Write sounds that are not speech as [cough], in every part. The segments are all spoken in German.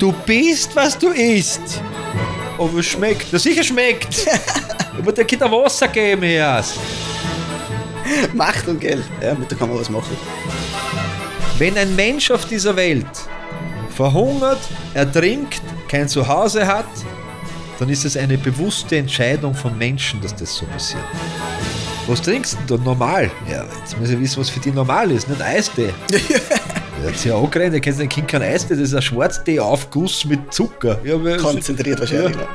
Du bist, was du isst. Aber es schmeckt. Das sicher schmeckt. Aber der Kind Wasser geben erst. Macht und Geld. Ja, mit der kann man was machen. Wenn ein Mensch auf dieser Welt verhungert, ertrinkt, kein Zuhause hat, dann ist es eine bewusste Entscheidung von Menschen, dass das so passiert. Was trinkst du denn normal? Ja, jetzt muss ich wissen, was für dich normal ist, nicht Eistee. [laughs] Ja, sich ja angerannt, ihr kennt ein Kind kein Eistee, das ist ein Schwarztee-Aufguss mit Zucker. Ja, Konzentriert wahrscheinlich. Ja. ne?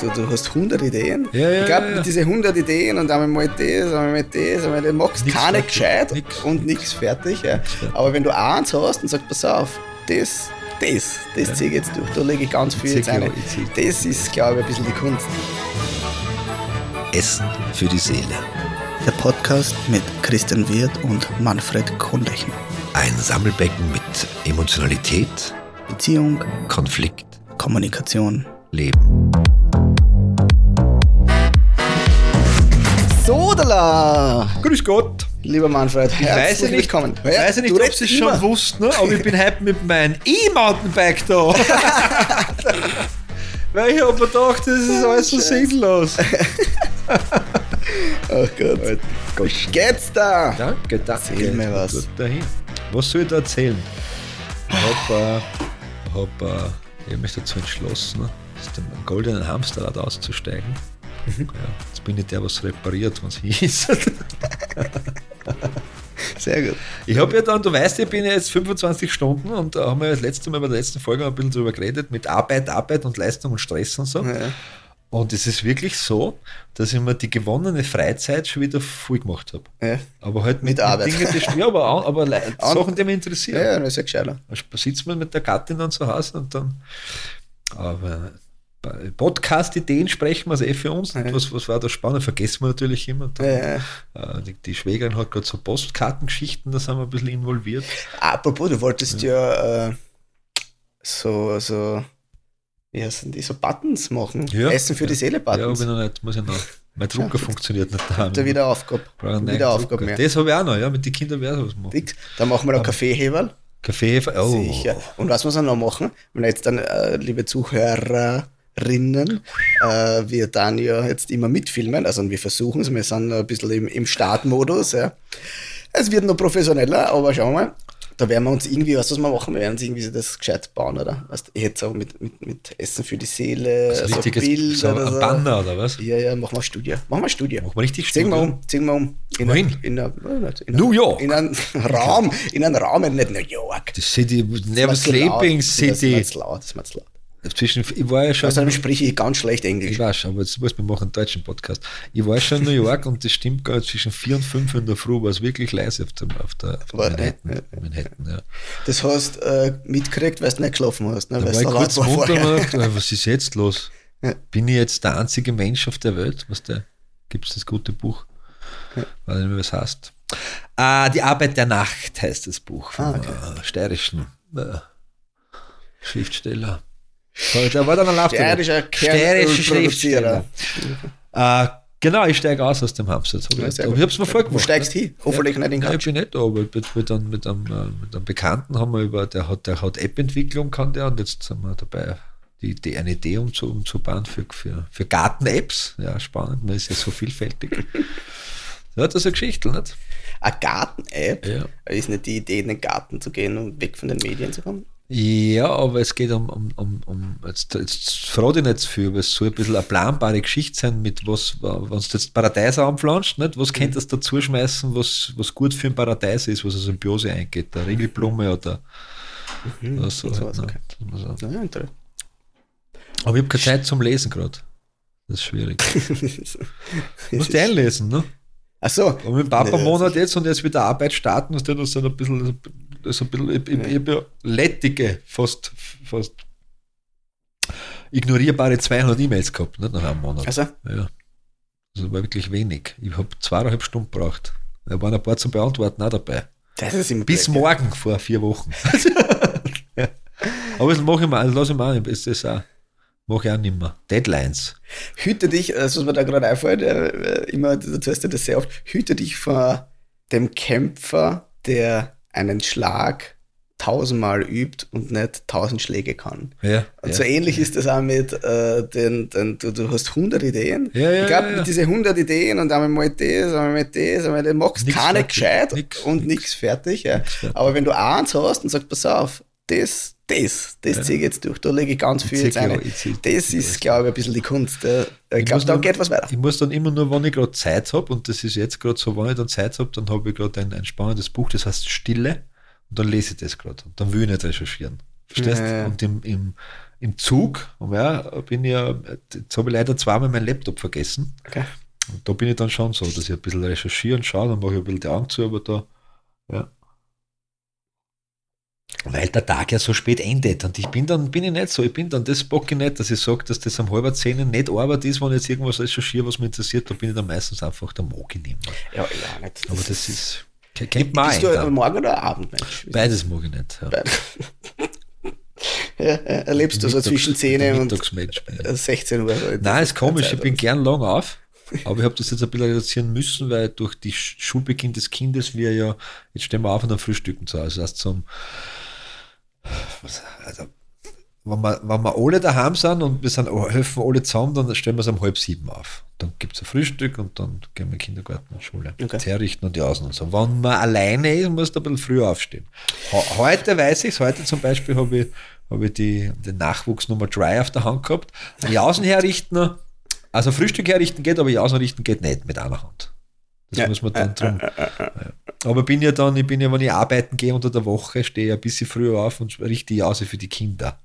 Du, du hast 100 Ideen. Ja, ja, ich glaube, ja, diesen 100 Ideen und einmal mal das, einmal mal das, einmal das, machst Nix keine fertig. gescheit Nix. und nichts fertig. Ja. fertig. Aber wenn du eins hast und sagst, pass auf, das, das, das ziehe ich jetzt durch, da lege ich ganz viel jetzt ein. ich auch, ich zieh. Das ist, glaube ich, ein bisschen die Kunst. Essen für die Seele. Der Podcast mit Christian Wirth und Manfred Kohnlechner. Ein Sammelbecken mit Emotionalität, Beziehung, Konflikt, Kommunikation. Leben. Sodala! Grüß Gott. Lieber Manfred, Ich weiß ja nicht, willkommen. ich weiß nicht du ob Sie es schon wussten, ne? aber ich bin heute mit meinem E-Mountainbike da. [laughs] Weil ich hab mir gedacht, das ist alles so sinnlos. [laughs] Oh Gott. Wie geht's da? Danke, danke. Erzähl mir was. Gut dahin. Was soll ich da erzählen? Äh, hab, äh, ich hab mich dazu entschlossen, aus dem goldenen Hamsterrad auszusteigen. Mhm. Ja, jetzt bin ich der, was repariert, was ist. [laughs] Sehr gut. Ich habe ja dann, du weißt, ich bin ja jetzt 25 Stunden und da haben wir das letzte Mal bei der letzten Folge ein bisschen drüber geredet mit Arbeit, Arbeit und Leistung und Stress und so. Ja. Und es ist wirklich so, dass ich mir die gewonnene Freizeit schon wieder voll gemacht habe. Ja. Aber halt Mit Arbeit. Dingen, die, ja, aber, aber [laughs] Sachen, die mich Ja, interessieren. ja, das ist ja gescheiter. Da sitzt man mit der Gattin dann zu Hause und dann. Aber Podcast-Ideen sprechen wir es eh für uns. Ja. Was, was war da spannend? Vergessen wir natürlich immer. Dann, Ja, ja. äh, die, die Schwägerin hat gerade so Postkartengeschichten, da sind wir ein bisschen involviert. Apropos, du wolltest ja, äh, so, so, wie heißen die, so Buttons machen. Ja. Essen für die Seele Ja, aber Buttons. ich noch nicht, muss ich noch. Mein Drucker funktioniert nicht daheim. Habt ihr wieder Aufgabe? Wieder. Aufgaben mehr. Das habe ich auch noch, ja. Mit den Kindern wäre sowas machen. Fix. Dann machen wir noch Kaffeeheberl. Kaffee, oh. Sicher. Und was wir noch machen, wenn jetzt dann, äh, liebe Zuhörerinnen, äh, wir dann ja jetzt immer mitfilmen, also wir versuchen es, wir sind ein bisschen im, im Startmodus. Ja. Es wird noch professioneller, aber schauen wir mal. Da werden wir uns irgendwie, was wir machen, wir werden uns irgendwie das gescheit bauen, oder? Weißt, ich hätte so mit, mit, mit Essen für die Seele, So so Bilder so oder ein so. Banner oder was? Ja, ja, machen wir Studie. Machen wir Studie. Machen wir richtig Ziehen wir Studie? um, ziehen wir um. In Wohin? ein- In, ein- in, New ein- York. In einen [laughs] Raum, in einen Raum, nicht New York. Die City, never zu laut. sleeping Das ist mir city. zu laut, das ist mir zu laut. Zwischen, ich war ja schon. Außerdem spreche ich ganz schlecht Ich Englisch. weiß, aber jetzt muss man machen einen deutschen Podcast. Ich war schon in New York und das stimmt gar nicht, zwischen 4 und 5 in der Früh war es wirklich leise auf, dem, auf der auf Manhattan. ja, Manhattan ja. Das hast äh, mitgekriegt, weil du nicht geschlafen hast. Ne? Da war ich kurz war munter und gedacht, was ist jetzt los? Ja. Bin ich jetzt der einzige Mensch auf der Welt? Was der, gibt es das gute Buch? Weil nicht mehr was heißt. Ah, die Arbeit der Nacht heißt das Buch vom Ah, okay. steirischen äh, Schriftsteller. Der war dann ein Lauf. Steirischer Steirische. Schriftsteller. Äh, genau, ich steige aus aus dem Hamster. Jetzt hab Ja, ich aber habe es mir Wo vorgemacht. steigst du hin? Hoffentlich nicht in Ja, ich nicht da, aber mit, mit, einem, mit, einem, äh, mit einem Bekannten haben wir über, der hat, der hat App-Entwicklung kann der und jetzt sind wir dabei, die, die eine Idee umzu, umzubauen für, für, für Garten-Apps. Ja, spannend, man ist ja so vielfältig. ja, das ist eine Geschichte, nicht? Eine Garten-App Ja. ist nicht die Idee, in den Garten zu gehen und weg von den Medien zu kommen. Ja, aber es geht um, um, um, um jetzt, jetzt frage ich nicht zu viel, aber es soll ein bisschen eine planbare Geschichte sein, mit was, wenn du jetzt Paradies anpflanzt, nicht? was könnt das dazu schmeißen, was, was gut für ein Paradies ist, was eine Symbiose eingeht, eine Regelblume oder, oder so. so halt, okay. Ja, interessant. Aber ich habe keine Zeit zum Lesen gerade. Das ist schwierig. [laughs] Du musst dich einlesen, ne? Ach so. Und mit ein paar Ja, Monat jetzt und jetzt wieder Arbeit starten, was das so ein bisschen, so ein bisschen ich, ich, ich hab ja lettige, fast, fast ignorierbare 200 E-Mails gehabt, nicht nach einem Monat. Also, Ja. Das war wirklich wenig. Ich habe zweieinhalb Stunden gebraucht. Da waren ein paar zum Beantworten auch dabei. das ist immer Bis blöd, ja. morgen vor vier Wochen. [laughs] ja. Aber das mache ich mal, das lasse ich mal an. Das ist auch, mache ich auch nicht mehr. Deadlines. Hüte dich, das was mir da gerade einfällt, äh, immer, du tust ja das sehr oft, hüte dich vor dem Kämpfer, der einen Schlag tausendmal übt und nicht tausend Schläge kann. Ja, Und ja. so ähnlich ist das auch mit äh, den, den du, du hast 100 Ideen. Ja, ja, ich glaube, diese 100 Ideen und einmal mal das, einmal mal das, einmal das, machst Nix keine fertig. gescheit Nix, und nichts fertig, ja. fertig. Aber wenn du eins hast und sagst, pass auf, das, das, das ziehe ich jetzt durch, da lege ich ganz viel zieh jetzt klar, ein. ich Das ist, glaube ich, ein bisschen die Kunst. Ja. Ich glaube, muss da dann- geht was weiter. Ich muss dann immer nur, wenn ich gerade Zeit habe, und das ist jetzt gerade so, wenn ich dann Zeit habe, dann habe ich gerade ein, ein spannendes Buch, das heißt Stille, und dann lese ich das gerade. Und dann will ich nicht recherchieren. Verstehst Ja, ja. Und im, im, im Zug ja, bin ich ja, jetzt habe ich leider zweimal meinen Laptop vergessen. Okay. Und da bin ich dann schon so, dass ich ein bisschen recherchiere und schaue, dann mache ich ein bisschen die Augen zu, aber da, ja. Weil der Tag ja so spät endet. Und ich bin dann, bin ich nicht so, ich bin dann das bock ich nicht, dass ich sage, dass das um halber zehn nicht Arbeit ist, wenn ich jetzt irgendwas recherchiere, was mich interessiert, da bin ich dann meistens einfach der Mogi nicht mehr. Ja, ja, nicht. Aber das ist, kennt man Bist du ein. Morgen- oder Abendmensch? Beides mag ich nicht. Ja. Erlebst du so zwischen 10 und Mittagsmensch bin ich. äh, 16 Uhr? Nein, ist komisch, ich bin gern lang auf, aber ich habe das jetzt ein bisschen reduzieren müssen, weil durch die Sch- Schulbeginn des Kindes wir ja, jetzt stehen wir auf und dann frühstücken zu Hause. Das heißt zum, was, also, wenn wir, wenn wir alle daheim sind und wir sind, helfen alle zusammen, dann stellen wir es um halb sieben auf. Dann gibt es ein Frühstück und dann gehen wir in den Kindergarten und Schule. Okay. Das herrichten und die Außen und so. Wenn man alleine ist, muss man ein bisschen früher aufstehen. He- Heute weiß ich es, heute zum Beispiel habe ich, habe ich die, den Nachwuchs Nummer 3 auf der Hand gehabt. Jausen herrichten, also Frühstück herrichten geht, aber Jausen richten geht nicht mit einer Hand. Das Ja, muss man dann drum. Ja. Aber bin ja dann, ich bin ja, wenn ich arbeiten gehe unter der Woche, stehe ich ein bisschen früher auf und richte die Jause für die Kinder.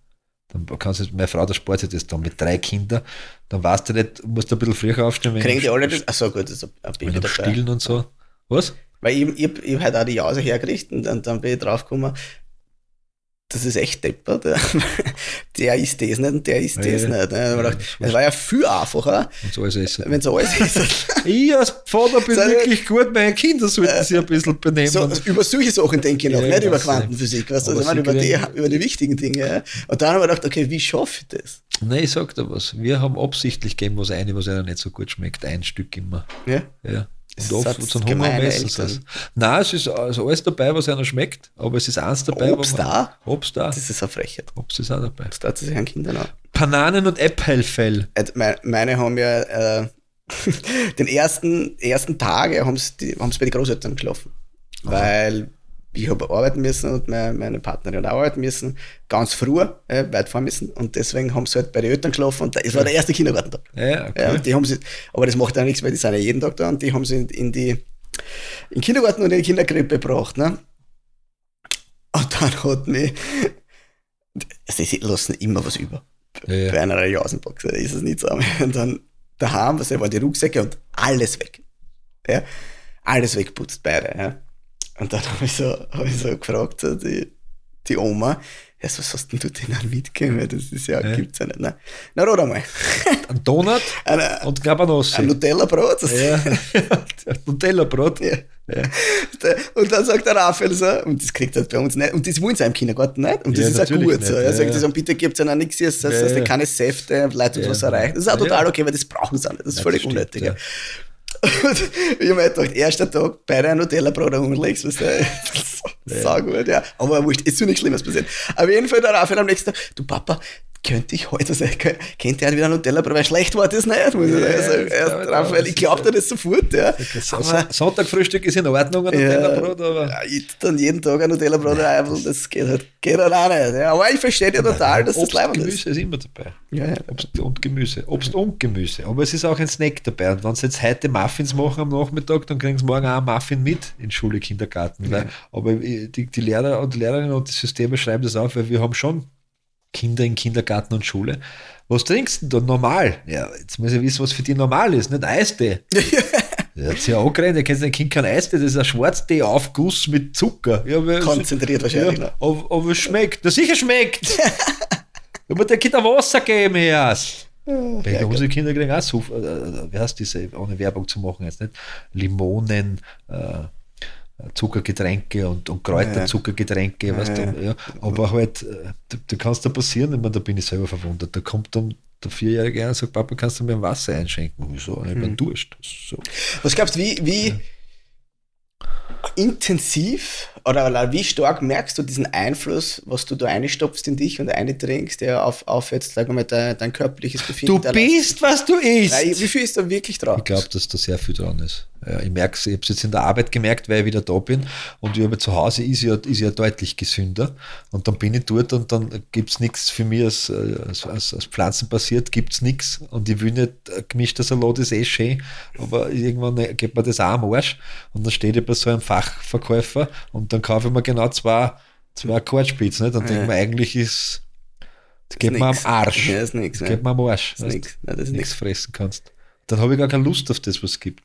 Dann kannst du, meine Frau, der Sport sich das dann mit drei Kindern, dann weißt du nicht, musst du ein bisschen früher aufstehen, wenn Kriegen die ich alle das? Achso, gut, das ist ein Baby ich dabei. Stillen und so. Was? Weil ich, ich, ich halt auch die Jause hergerichtet und dann, dann bin ich draufgekommen, das ist echt deppert. [laughs] Der ist das nicht und der ist das ja. nicht. ne. Gedacht, das war- Es war ja viel einfacher, so alles wenn es alles ist. [laughs] Ich als Vater bin Seine- wirklich gut, meine Kinder sollten sich ein bisschen benehmen. So, über solche Sachen denke ich noch, Ja, nicht ich über Quantenphysik, weißt du, also, ich meine, über, die, über die wichtigen Dinge. Und dann habe ich gedacht, okay, wie schaffe ich das? Nein, ich sag dir was. Wir haben absichtlich gegeben was eine, was einer nicht so gut schmeckt. Ein Stück immer. Ja? Ja. Und oft zum Hunger gemeine messen sie Eltern. es. Nein, es ist also alles dabei, was einer schmeckt, aber es ist eins dabei, Obst da? Obst da. Das ist eine Frechheit. Obst ist auch dabei. Das tut sich an Kindern an. Bananen und Äpfelfell. Also meine, haben ja äh, [laughs] den ersten, ersten Tage haben sie bei den Großeltern geschlafen. Weil ich habe arbeiten müssen und meine, meine Partnerin hat auch arbeiten müssen, ganz früh, äh, weit fahren müssen. Und deswegen haben sie halt bei den Eltern geschlafen und das war der erste Kindergartentag. Ja, okay. Ja, und die haben sie, aber das macht ja nichts, weil die sind ja jeden Tag da und die haben sie in, in die in den Kindergarten und in die Kinderkrippe gebracht. Ne? Und dann hat mich, sie lassen immer was über. Ja, ja. Bei einer Jausenbox da ist es nicht so. Und dann daheim, was waren die Rucksäcke und alles weg. Ja? Alles wegputzt, beide. Ja? Und dann habe ich, so, hab ich so gefragt, so die, die Oma, ja, so, was hast denn du denen mitgegeben? Weil Das ist ja, Ja. gibt's ja nicht. Ne? Na, rat einmal. Ein Donut [laughs] Eine, und Cabanossi. ein Nutella-Brot. Ja, [laughs] Nutella-Brot. Ja. Ja. Und dann sagt der Raphael so, und das kriegt er bei uns nicht, und das wollen sie im Kindergarten nicht, und das Ja, ist auch gut nicht. so. Ja, Er sagt, ja. so, bitte gebt ihnen nichts, das heißt, keine Säfte, Leitungswasser Ja. reicht. Das ist auch total okay, weil das brauchen sie auch nicht, das ist völlig das stimmt, unnötig. [laughs] Und ich habe mir gedacht, erster Tag, beide ein Nutella-Brot umlegst, was der [laughs] Sau gut, ja. Aber wurscht, ist so nichts Schlimmes passiert. Auf jeden Fall der Raphael am nächsten Tag, du Papa, könnte ich heute sagen, kennt der wieder ein Nutella-Brot, weil schlecht war das nicht, muss ich Ja, sagen. das Erst Raphael, auch. ich glaub dir das sofort, ja. Aber- Sonntagfrühstück ist in Ordnung, ein Nutella-Brot, aber. ja, ich dann jeden Tag ein Nutella-Brot rein, das geht halt, geht halt auch nicht. Ja, aber ich verstehe dir total, dass das Obst, leibend ist. Gemüse ist immer dabei. Ja, ja. Obst und Gemüse. Obst und Gemüse. Aber es ist auch ein Snack dabei. Und wenn sie jetzt heute Muffins machen am Nachmittag, dann kriegen sie morgen auch einen Muffin mit in Schule, Kindergarten. Weil, aber die, die Lehrer und Lehrerinnen und die Systeme schreiben das auf, weil wir haben schon Kinder in Kindergarten und Schule. Was trinkst du denn da normal? Ja, jetzt muss ich wissen, was für die normal ist, nicht Eistee. [laughs] Ja, sie ja angeredet, ihr kennt ein Kind kein Eistee, das ist ein Schwarztee-Aufguss mit Zucker. Ja, aber, Konzentriert wahrscheinlich ja, aber, aber es schmeckt. Na sicher schmeckt. Aber der Kind Wasser geben erst. Bei unsere Kinder kriegen auch so, äh, wie heißt diese, ohne Werbung zu machen jetzt nicht, Limonen, äh, Zuckergetränke und, und Kräuterzuckergetränke, Ja, weißt ja. du, ja. aber halt, äh, da, da kann es da passieren, ich meine, da bin ich selber verwundert, da kommt dann der Vierjährige und sagt, Papa, kannst du mir ein Wasser einschenken? Wieso? Ich bin Durst. So. Was glaubst du, wie, wie intensiv Oder, wie stark merkst du diesen Einfluss, was du da einstopfst in dich und eintrinkst, der auf, auf jetzt, sagen wir mal, dein, dein körperliches Befinden. Du bist, was du isst. Nein, wie viel ist da wirklich drauf? Ich glaube, dass da sehr viel dran ist. Ja, ich merke es, ich habe es jetzt in der Arbeit gemerkt, weil ich wieder da bin und ich habe zu Hause ist ja, ist ja deutlich gesünder und dann bin ich dort und dann gibt es nichts für mich als, als, als, als pflanzenbasiert, gibt es nichts und ich will nicht, äh, gemischter Salat ist eh schön, aber irgendwann geht mir das auch am Arsch und dann steht ich bei so einem Fachverkäufer und dann kaufe ich mir genau zwei, zwei Akkordspitzen, nicht? dann denke ich mir, eigentlich ist, das geht mir am. Arsch. Ja, ist nix, Das geht mir am Arsch. Das ist weißt nix. Nein, das ist nichts fressen kannst. Dann habe ich gar keine Lust auf das, was es gibt.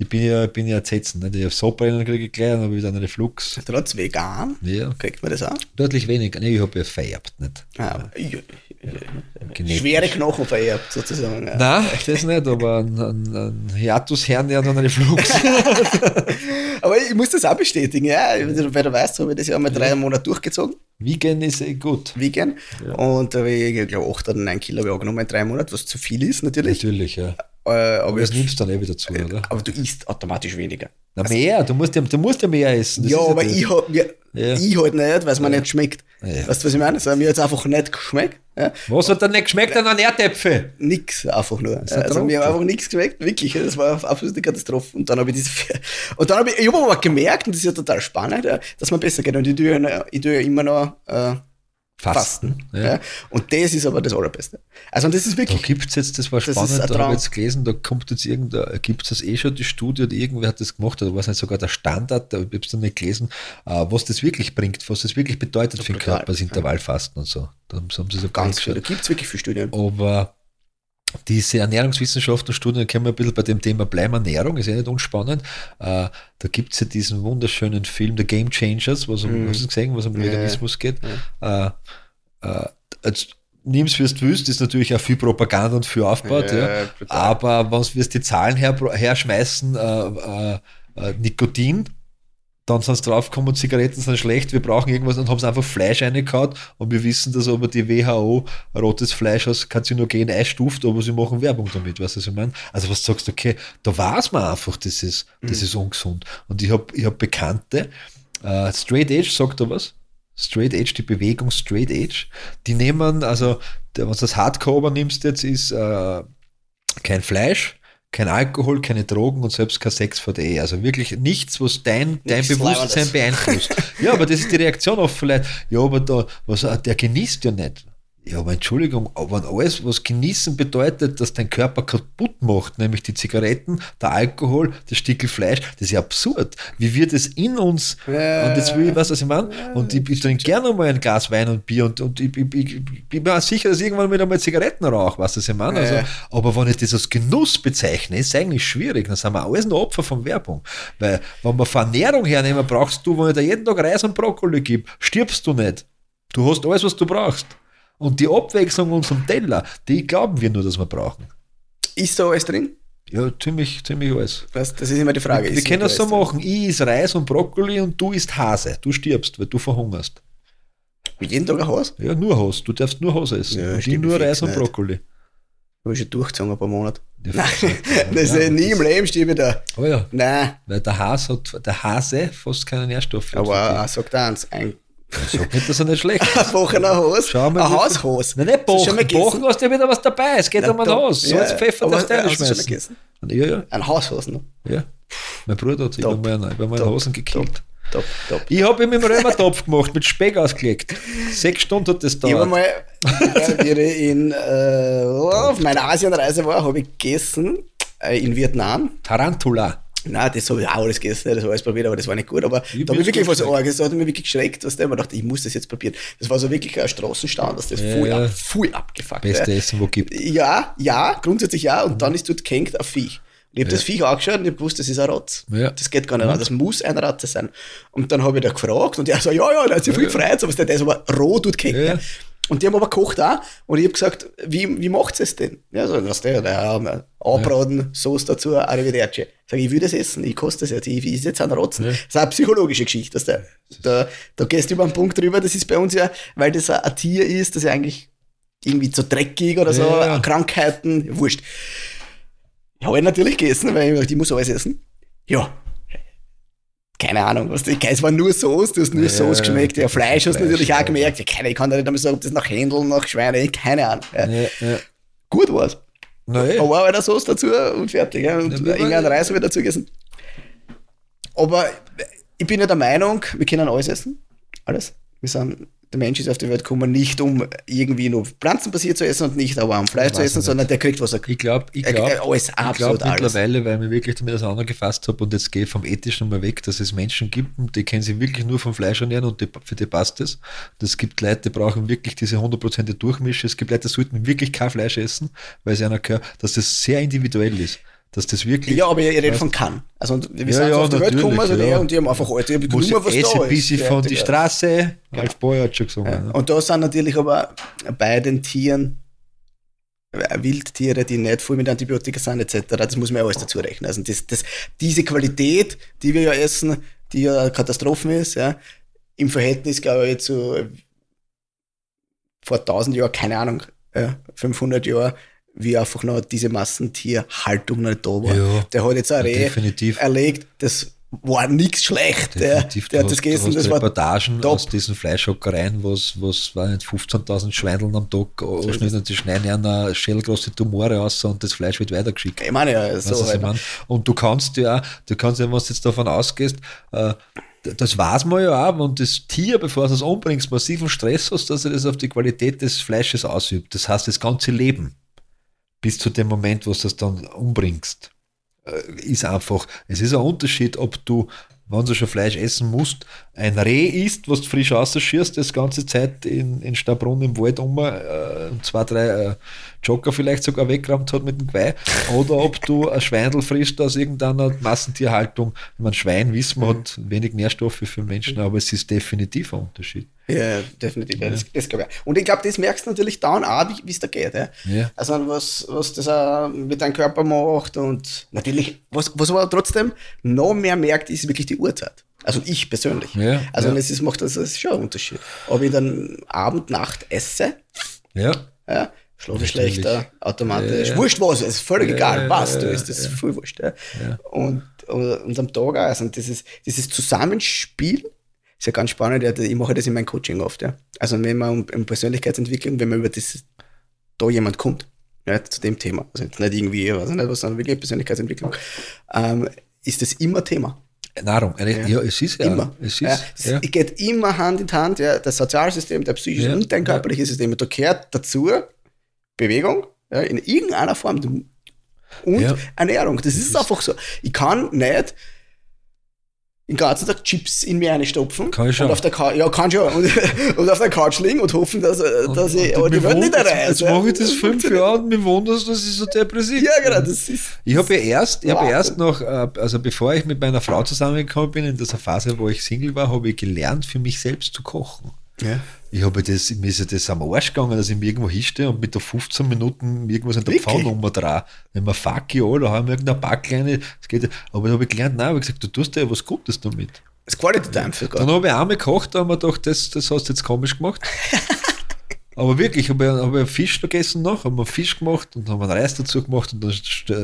Ich bin ja, bin ja zätzen. Nicht? Ich habe Sodbrennen kriege ich gleich, dann habe ich wieder einen Reflux. Trotz vegan, Ja, kriegt man das auch? deutlich weniger. Nee, ich habe ja vererbt, nicht? Ah, ja, Genetisch. schwere Knochen vererbt, sozusagen. Ja. Nein, das nicht, aber ein, ein, ein Hiatushernia und einen Reflux. [laughs] Aber ich muss das auch bestätigen, ja. Weil du weißt, habe ich das ja mal drei Monate durchgezogen, Vegan ist eh gut. vegan. Und da habe ich, ich glaube, 8 oder 9 Kilo habe ich angenommen in drei Monaten, was zu viel ist natürlich. Natürlich, ja. Äh, aber, Aber das jetzt- nimmst du dann eh wieder zu, oder? aber du isst automatisch weniger. Na, mehr, du musst ja, du musst ja mehr essen. Das ja, aber das. ich, hab, mir, Ja. ich halt nicht, weil es mir nicht schmeckt. Ja. Weißt du, was ich meine? Mir hat es einfach nicht geschmeckt. Ja. Was hat dir nicht geschmeckt an einen Erdäpfel? Nix, einfach nur. ein Also, mir hat einfach nichts geschmeckt, wirklich. Das war eine absolute Katastrophe. Und dann habe ich diese. [laughs] Und dann habe ich, ich habe aber gemerkt, und das ist ja total spannend, ja, dass man besser geht. Und ich tue ja, ich tue ja immer noch äh, Fasten. Ja. Ja. Und das ist aber das Allerbeste. Also, und das ist Da wirklich. gibt es jetzt, das war Das spannend, da habe ich jetzt gelesen, da kommt jetzt irgendein, gibt es das eh schon, die Studie oder irgendwer hat das gemacht, oder was nicht sogar der Standard, da habe ich es noch nicht gelesen, äh, was das wirklich bringt, was das wirklich bedeutet für den Körper, das Intervallfasten und so. Da haben sie so Ganz viel. Da gibt es wirklich viele Studien. aber diese Ernährungswissenschaften und Studien können wir ein bisschen bei dem Thema bleiben. Ernährung ist ja nicht unspannend. Äh, da gibt es ja diesen wunderschönen Film The Game Changers, was um, Mhm. hast du gesehen, was um Ja, Veganismus geht. Äh, äh, jetzt nimm's, wie du willst, ist natürlich auch viel Propaganda und viel aufgebaut. Ja, Ja. Aber wenn wir die Zahlen her, herschmeißen, äh, äh, äh, Nikotin, dann sind sie draufgekommen, Zigaretten sind schlecht, wir brauchen irgendwas und haben sie einfach Fleisch reingehauen und wir wissen, dass aber die WHO rotes Fleisch als Karzinogen einstuft, aber sie machen Werbung damit, weißt du, was ich meine? Also was du sagst, okay, da weiß man einfach, das ist, das ist ungesund. Und ich habe ich hab Bekannte, äh, Straight Edge, sagt er was? Straight Edge, die Bewegung Straight Edge, die nehmen, also wenn du das Hardcore nimmst jetzt, ist äh, kein Fleisch, kein Alkohol, keine Drogen und selbst kein Sex vor der Ehe. Also wirklich nichts, was dein, dein Nichts Bewusstsein beeinflusst. ja, aber das ist die Reaktion oft vielleicht. Ja, aber da, was, der genießt ja nicht. Ja, aber Entschuldigung, wenn alles, was genießen bedeutet, dass dein Körper kaputt macht, nämlich die Zigaretten, der Alkohol, das Stückel Fleisch, das ist ja absurd. Wie wird es in uns, Ja. und jetzt will ich, was ich meine, und ich, ich trinke gerne mal ein Glas Wein und Bier und, und ich, ich, ich, bin mir auch sicher, dass ich irgendwann wieder mal Zigaretten rauche, was ich meine. Also, aber wenn ich das als Genuss bezeichne, ist es eigentlich schwierig. Dann sind wir alles nur Opfer von Werbung. Weil, wenn wir von Ernährung hernehmen, brauchst du, wenn ich dir jeden Tag Reis und Brokkoli gebe, stirbst du nicht. Du hast alles, was du brauchst. Und die Abwechslung unserem Teller, die glauben wir nur, dass wir brauchen. Ist da alles drin? Ja, ziemlich, ziemlich alles. Das, das ist immer die Frage. wir wir können da es so alles drin? machen. Ich is Reis und Brokkoli und du isst Hase. Du stirbst, weil du verhungerst. Jeden Tag ein Haus? Ja, nur Hase. Du darfst nur Hase essen. Ja, und ich nur Reis und nicht. Brokkoli. Habe ich schon durchgezogen ein paar Monate. Ja, Nein, [laughs] das ist nie im Leben stimme ich da. Oh ja, Nein, weil der Hase hat, der Hase fast keine Nährstoffe. hat. aber er sagt eins, ein Sag nicht, dass er nicht schlecht ist. [laughs] Wochener Haus, Schau mal, ein wie viel- Haushos. Nein, nicht Bochen. Bochen hast du ja wieder was dabei. Es geht Ja, um ein Haus. Salz, ja, Pfeffer aber mal reinschmeißen. gegessen? Ja, ja, Ein Haushaus noch. ja. Mein Bruder hat sich Top. über meinen, über Top. Hosen gekillt. Top, top. Ich habe ihm im Römertopf gemacht, mit Speck ausgelegt. Sechs Stunden hat das Ich habe mal, wie ich in, äh, auf meiner Asienreise war, habe ich gegessen äh, in Vietnam. Tarantula. Nein, das habe ich auch alles gegessen, das habe alles probiert, aber das war nicht gut. Aber Ich da habe ich wirklich was Arges, da hat mich wirklich geschreckt, dass der mir dachte, ich muss das jetzt probieren. Das war so wirklich ein Straßenstand, dass das Ja, voll, ja. ab, voll abgefuckt Beste ja. Essen, wo gibt. Ja, ja, grundsätzlich ja. Und dann ist dort gehängt ein Viech. Und ich habe Ja. das Viech angeschaut und ich hab gewusst, das ist ein Ratz. Ja. Das geht gar nicht an. Das muss ein Ratze sein. Und dann habe ich da gefragt und er so, ja, ja, der hat sich viel gefreut, aber der ist aber roh dort gehängt. Ja. Ja. Und die haben aber gekocht auch. Und ich habe gesagt, wie, wie macht es denn? Ja, so, was der, der ja, anbraten, Soße dazu, Arrivederci. Sag ich, ich will das essen, ich koste das jetzt, ich esse jetzt einen Rotzen. Ja. Das ist eine psychologische Geschichte. Dass der, da, da gehst du über einen Punkt drüber, das ist bei uns ja, weil das ein Tier ist, das ja eigentlich irgendwie zu dreckig oder so, Ja. Krankheiten, wurscht. Ich habe natürlich gegessen, weil ich, gedacht, ich muss alles essen. Ja. Keine Ahnung, was, es war nur Soße, du hast nur Ja, Soße geschmeckt, ja, Fleisch hast du natürlich auch gemerkt, ja, keine, ich kann da nicht einmal sagen, ob das nach Händeln, nach Schweine, keine Ahnung. Ja. Ja, ja. Gut war's. Naja, Aber eine Soße dazu und fertig. Ja. Und Ja, irgendein Reis habe ich dazu gegessen. Aber ich bin ja der Meinung, wir können alles essen. Alles. Wir sind, der Mensch ist auf die Welt gekommen, nicht um irgendwie nur pflanzenbasiert zu essen und nicht aber am Fleisch zu essen, sondern der kriegt, was er ich glaube, ich glaube, ich glaube alles. mittlerweile, weil ich mich wirklich damit auseinandergefasst habe und jetzt gehe ich vom Ethischen mal weg, dass es Menschen gibt, die können sich wirklich nur vom Fleisch ernähren und die, für die passt es. Es gibt Leute, die brauchen wirklich diese 100% Durchmische. Es gibt Leute, die sollten wirklich kein Fleisch essen, weil sie einer gehört, dass das sehr individuell ist. Dass das wirklich. Ja, aber ich rede von kann. Also wir Ja, sind ja, auf die Welt gekommen, also ja. der und die haben einfach alles, ich muss nur was da ist. von die Straße, Ralf Boyer hat schon gesungen. Ja. ne? Und da sind natürlich aber bei den Tieren äh, Wildtiere, die nicht voll mit Antibiotika sind, etc., das muss man ja alles dazu rechnen. Also das, das, diese Qualität, die wir ja essen, die ja eine Katastrophe ist, ja, im Verhältnis, glaube ich, zu äh, vor 1000 Jahren, keine Ahnung, äh, 500 Jahren, wie einfach noch diese Massentierhaltung noch nicht da war. Ja, Der hat jetzt ein Reh definitiv. erlegt, das war nichts schlecht. Der, Definitiv, der du hat das gegessen, das war Reportagen top. aus diesen Fleischhockereien, was, was war nicht 15.000 Schweindeln am Tag anschneiden und die schneiden einer schellgroße Tumore aus und das Fleisch wird weitergeschickt. Ich meine ja, Weißt so was ich halt. mein? Und du kannst ja, du kannst ja, wenn du jetzt davon ausgehst, äh, das weiß man ja auch, wenn das Tier, bevor du es umbringst, massiven Stress hast, dass er das auf die Qualität des Fleisches ausübt. Das heißt, das ganze Leben, bis zu dem Moment, wo du es dann umbringst, äh, ist einfach, es ist ein Unterschied, ob du, wenn du schon Fleisch essen musst, ein Reh isst, was du frisch rausschießt, das ganze Zeit in, in Stabrunn im Wald um, äh, und zwei, drei äh, Joker vielleicht sogar weggerammt hat mit dem Geweih, oder ob du ein Schweindel frisst aus irgendeiner Massentierhaltung. Ich meine, Schwein, wissen wir, hat wenig Nährstoffe für Menschen, aber es ist definitiv ein Unterschied. Ja, definitiv. Ja. Das, das glaube ich. Und ich glaube, das merkst du natürlich dann auch, wie es da geht. Ja. Ja. Also was, was das auch mit deinem Körper macht und natürlich, was, was aber trotzdem noch mehr merkt, ist wirklich die Uhrzeit. Also ich persönlich. Ja, also ja. es ist, macht das, das ist schon ein Unterschied. Ob ich dann Abend, Nacht esse, Ja, ja, schlafe ich schlechter, automatisch. Ja. Wurscht was, es ist völlig egal, was du isst, das ist voll wurscht. Und, und, am Tag auch. Also dieses, dieses Zusammenspiel ist ja ganz spannend. Ich mache das in meinem Coaching oft. Ja. Also wenn man um, um Persönlichkeitsentwicklung, wenn man über das, da jemand kommt, ja, zu dem Thema, also jetzt nicht irgendwie, weiß ich nicht, was, sondern wirklich Persönlichkeitsentwicklung, ähm, ist das immer Thema. Nahrung. Ja. es ist ja. Immer. Es ist, es geht immer Hand in Hand, ja, das Sozialsystem, der psychische und dein körperliches System. Da gehört dazu Bewegung, ja, in irgendeiner Form. Und. Ernährung. Das ist einfach so. Ich kann nicht den ganzen Tag Chips in mir einstopfen. Kann ich schon. Und auf der Couch, ja, kann schon. Und, und auf der Couch liegen und hoffen, dass, äh, dass ich aber die Welt nicht wundert- erreiche. Jetzt mache ich das fünf [laughs] Jahre und mir wundert dass ich so depressiv Ja, genau, das ist. Ich habe ja erst, ich habe Wahnsinn. erst noch, äh, also bevor ich mit meiner Frau zusammengekommen bin, in dieser Phase, wo ich Single war, habe ich gelernt, für mich selbst zu kochen. Ja. Ich habe das, mir ist ja das am Arsch gegangen, dass ich mir irgendwo hinstehe und mit der 15 Minuten irgendwas in der Wirklich? Pfannummer dran. Wenn man fuck all, da haben wir irgendein paar kleine, das geht, aber da habe ich gelernt, nein, habe ich gesagt, du tust ja was Gutes damit. Quality Time für Gott. Dann habe ich einmal gekocht, da haben wir gedacht, das, das hast du jetzt komisch gemacht. [laughs] Aber wirklich, habe ich, hab einen Fisch gegessen noch, haben wir einen Fisch gemacht und haben einen Reis dazu gemacht und dann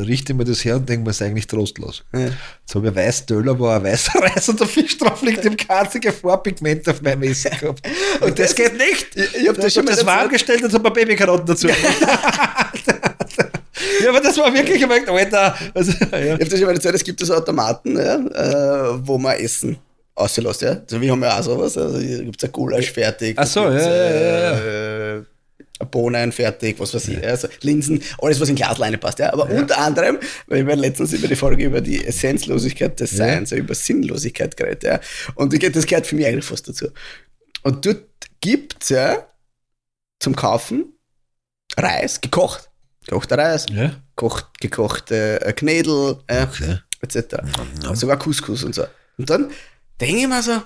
richte ich mir das her und denke mir, es ist eigentlich trostlos. Ja. Jetzt habe ich weiß Döller, wo ein weißer [laughs] Reis und der Fisch drauf liegt, im einzige Farbpigment auf meinem Essen gehabt. [laughs] Und das, das geht nicht. Ich- ich hab das schon mal das warm gestellt und habe Babykarotten dazu gemacht. [laughs] ja, aber das war wirklich, ich hab gedacht, Alter. Also, ja. Ich habe das schon mal erzählt, es gibt so Automaten, ja, äh, wo man Essen auslässt. Ja. Also wir haben ja auch sowas. Also hier gibt es ein Gulasch fertig. Ach so, gibt's, ja, ja, ja, Äh, ein Bohnen fertig, was weiß ich. Ja. Also Linsen, alles, was in Glasleine passt. Ja. Aber unter anderem, weil wir letztens über die Folge über die Essenzlosigkeit des Ja. Seins, ja. über Sinnlosigkeit geredet. Ja. Und das gehört- für mich eigentlich fast dazu. Und dort gibt es ja zum Kaufen Reis, gekocht. Gekochter Reis, ja. kocht, gekochte äh, Knädel, ja Okay. etc. Sogar Couscous und so. Und dann denke ich mir so,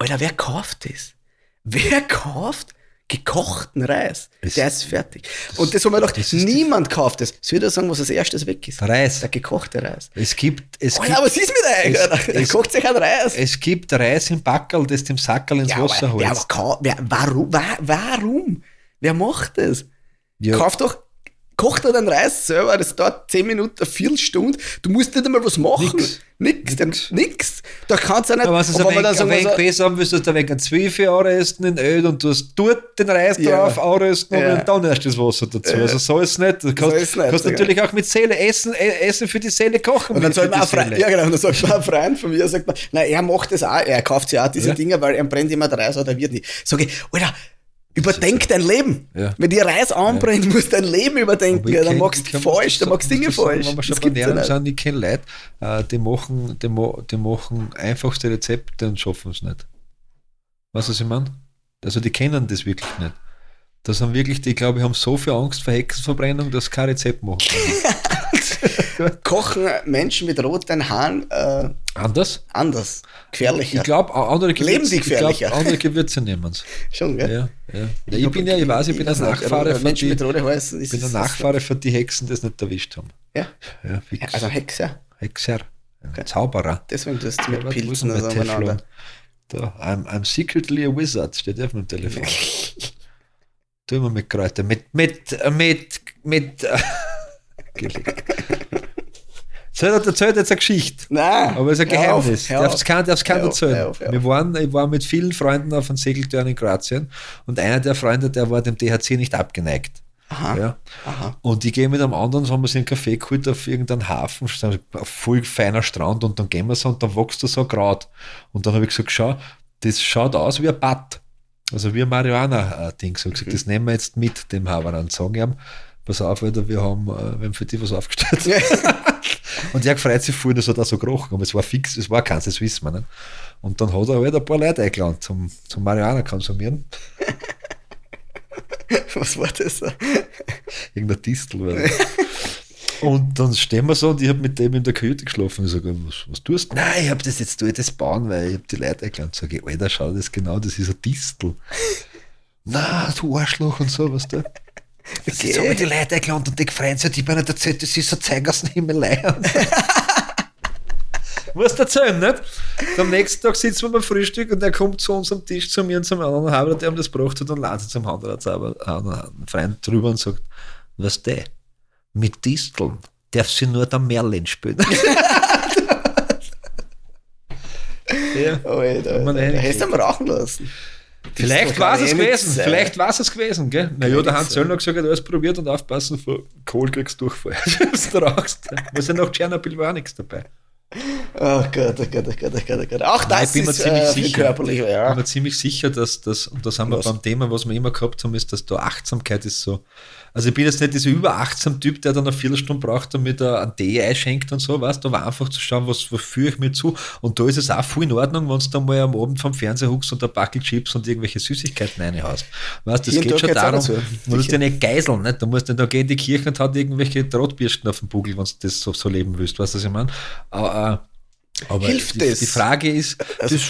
Alter, wer kauft das? Wer kauft gekochten Reis? Es- Der ist fertig. und das haben wir das die- niemand kauft das. Soll ich dir sagen, was als erstes weg ist? Reis. Der gekochte Reis. Es gibt, es Alter, was ist mit euch? es- es- kocht sich ein Reis. Es gibt Reis im Backerl, das dem Sackerl ins ja, Wasser ja, aber wer, warum, wa- warum? Wer macht das? Ja. Kauf doch koch dir den Reis selber, das dauert 10 Minuten, eine Viertelstunde. Du musst nicht einmal was machen. Nix. Nix. Nix. Nix. Da kannst du auch nicht. Aber es und ein wenig, ein wenig so- besser haben willst, du da wegen Zwiebeln anrösten in Öl und du hast dort den Reis Ja. drauf anrösten Ja. und dann erst das Wasser dazu. Also so ist es nicht. Du kannst, ist nicht, kannst ja. natürlich auch mit Seele essen, äh, Essen für die Seele kochen. Und dann mit- soll für man auch Freund, ja genau, und dann sagt man ein Freund von mir, sagt man, na, er macht das auch, er kauft sich auch diese Ja. Dinger, weil er brennt immer der Reis, oder wird nicht. Sag ich, Alter, überdenk dein Leben. Ja. Wenn dir Reis anbrennt, musst du dein Leben überdenken. Ja, dann machst du falsch, dann machst du Dinge falsch. Wenn wir schon bei ja Ernährung sind, ich kenne Leute, äh, die machen, die, die machen einfachste Rezepte und schaffen es nicht. Weißt du, was ich meine? Also die kennen das wirklich nicht. Das haben wirklich, die, glaube ich, haben so viel Angst vor Hexenverbrennung, dass sie kein Rezept machen. [laughs] [laughs] Kochen Menschen mit roten Haaren äh, Anders? anders, gefährlicher. Ich glaube, andere Leben Gewürze, die ich glaub, gefährlicher? andere [laughs] Gewürze nehmen es. Schon, gell? Ja, ja. ja, ich bin ja, ich weiß, ich bin ein Nachfahre von Menschen die, mit roten Haaren. ich bin ein Nachfahre von die Hexen, die es nicht erwischt haben. Ja, Ja, also ein Hex, ja. Hexer, ein Zauberer. Deswegen tust du Ja, mit ist Pilzen denn oder mein so umeinander. Teflon? Da, I'm, I'm secretly a wizard, steht auf meinem Telefon. [laughs] Tu immer mit Kräutern, mit, mit, mit, mit, gelegt. So, [laughs] er erzählt jetzt eine Geschichte. Nein, Aber es ist ein auf, Geheimnis. hör Darf's auf. kein, darf's auf, erzählen. auf, Wir auf. waren, ich war mit vielen Freunden auf einem Segeltörn in Kroatien und einer der Freunde, der war dem THC nicht abgeneigt. Aha, Ja. aha. Und ich gehe mit einem anderen, so haben wir sie einen Kaffee geholt auf irgendeinen Hafen, ein voll feiner Strand und dann gehen wir so und dann wächst da so ein Kraut. Und dann habe ich gesagt, schau, das schaut aus wie ein Bad. Also wie ein Marihuana-Ding. So gesagt, das nehmen wir jetzt mit dem Haber und sagen ihm, pass auf, Alter, wir haben, äh, wir haben für dich was aufgestellt. [laughs] und der freut sich voll, das hat auch so gerochen, aber es war fix, es war keins, das wissen wir nicht. Und dann hat er halt ein paar Leute eingeladen zum, zum Marihuana konsumieren. [laughs] Was war das? irgendein Distel. Und dann stehen wir so und ich habe mit dem in der Kajüte geschlafen. Ich sage, was, was tust du? Nein, ich habe das jetzt tue ich das bauen, weil ich habe die Leute eingeladen. Sag ich, Alter, schau das genau, das ist ein Distel. Na, du Arschloch und so, was du. Jetzt Okay. habe ich die Leute eingeladen und die freuen sich, die mir nicht erzählt, das ist ein Zeug aus der Himmelei. [laughs] Musst erzählen, nicht? Und am nächsten Tag sitzen wir beim Frühstück und er kommt zu unserem Tisch zu mir und zum anderen Haber, der ihm das gebracht hat und sich zum anderen anderen Freund drüber und sagt, was der? Mit Disteln darf sie nur der Merlin spielen. [laughs] ja. Alter, Man Alter. hätte- Hättest du ihn rauchen lassen. Vielleicht war es gewesen. sein. Vielleicht war es es gewesen, gell? Naja, der Hans sein. Zöllner hat gesagt, alles probiert und aufpassen, vor Kohl kriegst du Durchfall. [laughs] Wenn du rauchst. Was ja nach Tschernobyl war auch nichts dabei. Oh Gott, oh Gott, oh Gott, oh Gott, oh Gott. Auch Nein, das mir ist ziemlich äh, sicher. körperlich, Ich bin ja. mir ziemlich sicher, dass das, und das haben wir Was? beim Thema, was wir immer gehabt haben, ist, dass da Achtsamkeit ist so. Also ich bin jetzt nicht dieser überachtsam Typ, der dann eine Viertelstunde braucht, damit er einen Tee einschenkt und so, weißt du, aber einfach zu schauen, was, was führe ich mir zu. Und da ist es auch voll in Ordnung, wenn du dann mal am Abend vom Fernseher huckst und ein Backel Chips und irgendwelche Süßigkeiten reinhaust. Weißt du, das und geht da schon darum, du musst ja nicht geiseln, nicht? Du musst nicht da gehen in die Kirche und hat irgendwelche Drahtbürsten auf dem Buckel, wenn du das so, so leben willst, weißt du, was ich meine? Aber, äh, aber Hilft die, das? die Frage ist, Also- das,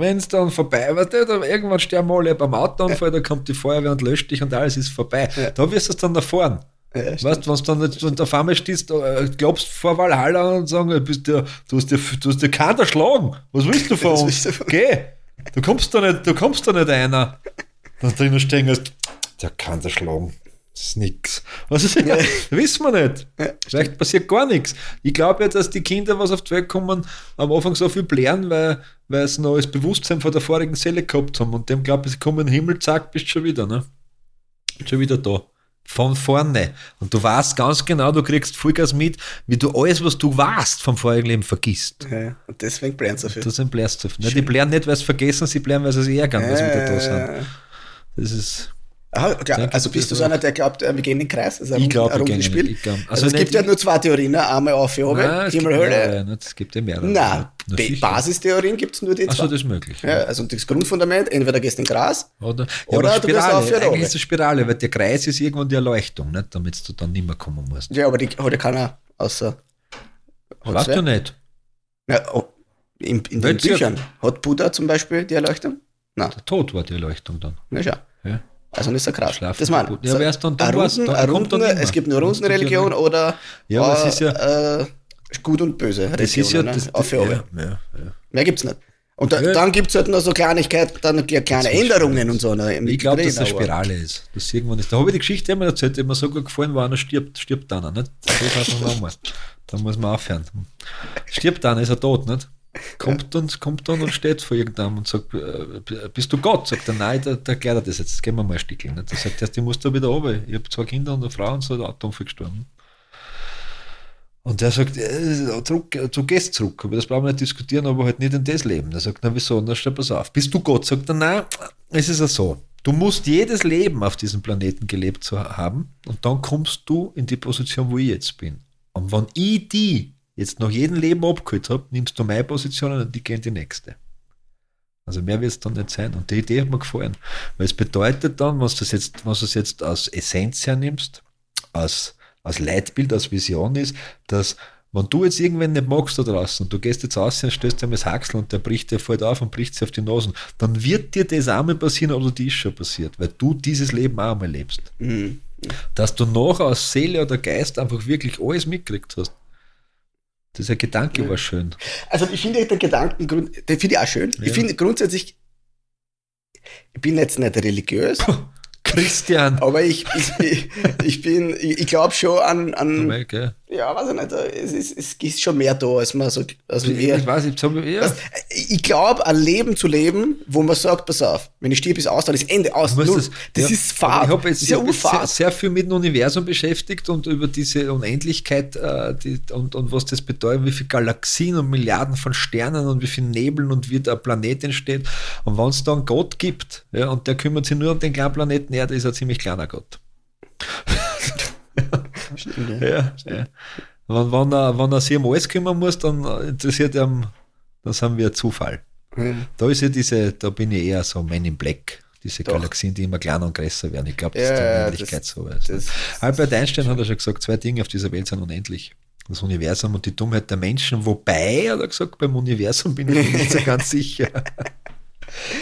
wenn es dann vorbei war, oder irgendwann sterben alle beim Autounfall, da kommt die Feuerwehr und löscht dich und alles ist vorbei. Da wirst du es dann erfahren. Ja, weißt du, wenn du dann nicht, wenn du auf einmal stehst, äh, glaubst vor Valhalla und sagen, du, bist der, du, hast dir, du hast dir keinen erschlagen. Was willst du von uns? willst du von- Geh! Du kommst da nicht, du kommst da nicht einer. Dann drinnen stehen hast, der kann erschlagen. Das ist nix. [laughs] Was ist ja. Wissen wir nicht. Vielleicht passiert gar nichts. Ich glaube ja, dass die Kinder, was auf die Welt kommen, am Anfang so viel blären, weil, weil sie noch das Bewusstsein von der vorigen Seele gehabt haben. Und dem glaube ich, sie kommen in den Himmel, zack, bist schon wieder, ne? Schon wieder da. Von vorne. Und du weißt ganz genau, du kriegst Vollgas mit, wie du alles, was du weißt vom vorigen Leben, vergisst. Ja, und deswegen brennt so viel. Das sind blärst du. Ne, die blären nicht, weil sie vergessen, sie blären, weil sie sich ärgern, dass sie wieder da sind. Das ist. Aha, klar, also bist du so einer, der glaubt, äh, wir gehen in den Kreis? Ein Ich glaube, wir gehen Spiel. ich glaub- also, also es gibt ja nur zwei Theorien, ne? einmal auf und Nein, gibt Himmel, Hölle. nicht? Es gibt ja mehrere. Nein, sicher. Basistheorien gibt es nur die Achso, zwei. das ist möglich. ja, also das Grundfundament, entweder gehst du in den Gras, Oder, Oder ja, aber du gehst auf, Eigentlich oder? ist eine Spirale, weil der Kreis ist irgendwann die Erleuchtung, nicht? damit du dann nicht mehr kommen musst. ja, aber die hat ja keiner außer. Wer? du nicht? Ja, oh, in, in den Büchern. Hat Buddha zum Beispiel die Erleuchtung? Nein, Der Tod war die Erleuchtung dann. na schau. Ja. Also nicht so krass. Schlafen das meine kaputt. Ja, wer ist dann- dann Runden, dann kommt dann immer. Es gibt nur Rundenreligion oder Ja, aber äh, ist ja- äh, gut und böse Das ist ja, ne? das, Auf ja, ja, ja. Mehr gibt's nicht. Und da, dann gibt es halt noch so Kleinigkeiten, dann kleine Änderungen und so. Ne, Ich glaube, dass das eine aber- Spirale ist. Dass irgendwann ist. Da habe ich die Geschichte immer erzählt, die mir so gut gefallen, war einer stirbt, stirbt einer, nicht? Das nochmal. Da muss man aufhören. Stirbt einer, ist er tot, nicht? Kommt dann, kommt dann und steht vor irgendeinem und sagt, äh, bist du Gott? Sagt er, nein, der, der erklärt er das jetzt, gehen wir mal Stückchen. Nicht? Der sagt, erst, ich muss da wieder runter. Ich habe zwei Kinder und eine Frau und so, der Atomfall gestorben. Und der sagt, äh, zurück, du gehst zurück, aber das brauchen wir nicht diskutieren, aber halt nicht in das Leben. Der sagt, na wieso? Na stell pass auf. Bist du Gott? Sagt er, nein, es ist ja so. Du musst jedes Leben auf diesem Planeten gelebt zu haben und dann kommst du in die Position, wo ich jetzt bin. Und wenn ich die jetzt nach jedem Leben abgeholt habe, nimmst du meine Position und die gehen in die nächste. Also mehr wird es dann nicht sein. Und die Idee hat mir gefallen. Weil es bedeutet dann, wenn du das jetzt, wenn jetzt als Essenz hernimmst, als, als Leitbild, als Vision ist, dass wenn du jetzt irgendwen nicht magst da draußen und du gehst jetzt raus und stößt ihm das Haxel und der bricht dir voll auf und bricht sich auf die Nasen, dann wird dir das einmal passieren oder die ist schon passiert, weil du dieses Leben auch einmal lebst. Mhm. Dass du nachher aus Seele oder Geist einfach wirklich alles mitgekriegt hast. Dieser Gedanke war schön. Also ich finde den Gedanken, den finde ich auch schön. Ja. Ich finde grundsätzlich, ich bin jetzt nicht religiös, Christian! aber ich, ich, ich, bin, ich, glaube schon an, an Dabei, gell? ja, weiß ich nicht, es ist, es ist schon mehr da, als man so, also Ich, eher, ich weiß, ich ja. Was? Ich glaube, ein Leben zu leben, wo man sagt, pass auf, wenn ich stirb, ist aus, dann ist Ende aus. Null. das, Das, ja, ist Fahrt. Ich habe jetzt, ich ja hab jetzt sehr, sehr viel mit dem Universum beschäftigt und über diese Unendlichkeit äh, die, und, und was das bedeutet, wie viele Galaxien und Milliarden von Sternen und wie viel Nebeln und wie der Planet entsteht. Und wenn es da einen Gott gibt, ja, und der kümmert sich nur um den kleinen Planeten Erde, ist ein ziemlich kleiner Gott. Stimmt, ja. Ja, ja. Wenn, wenn, er, wenn er sich um alles kümmern muss, dann interessiert ihn, dann sind wir Zufall. Ja. Da ist ja diese, da bin ich eher so Man in Black. Diese Doch. Galaxien, die immer kleiner und größer werden. Ich glaube, das Ja, ist die Unendlichkeit das- so. Weißt du. das- Albert Einstein hat ja schon gesagt, zwei Dinge auf dieser Welt sind unendlich. Das Universum und die Dummheit der Menschen. Wobei, hat er gesagt, beim Universum bin ich mir nicht so [laughs] ganz sicher.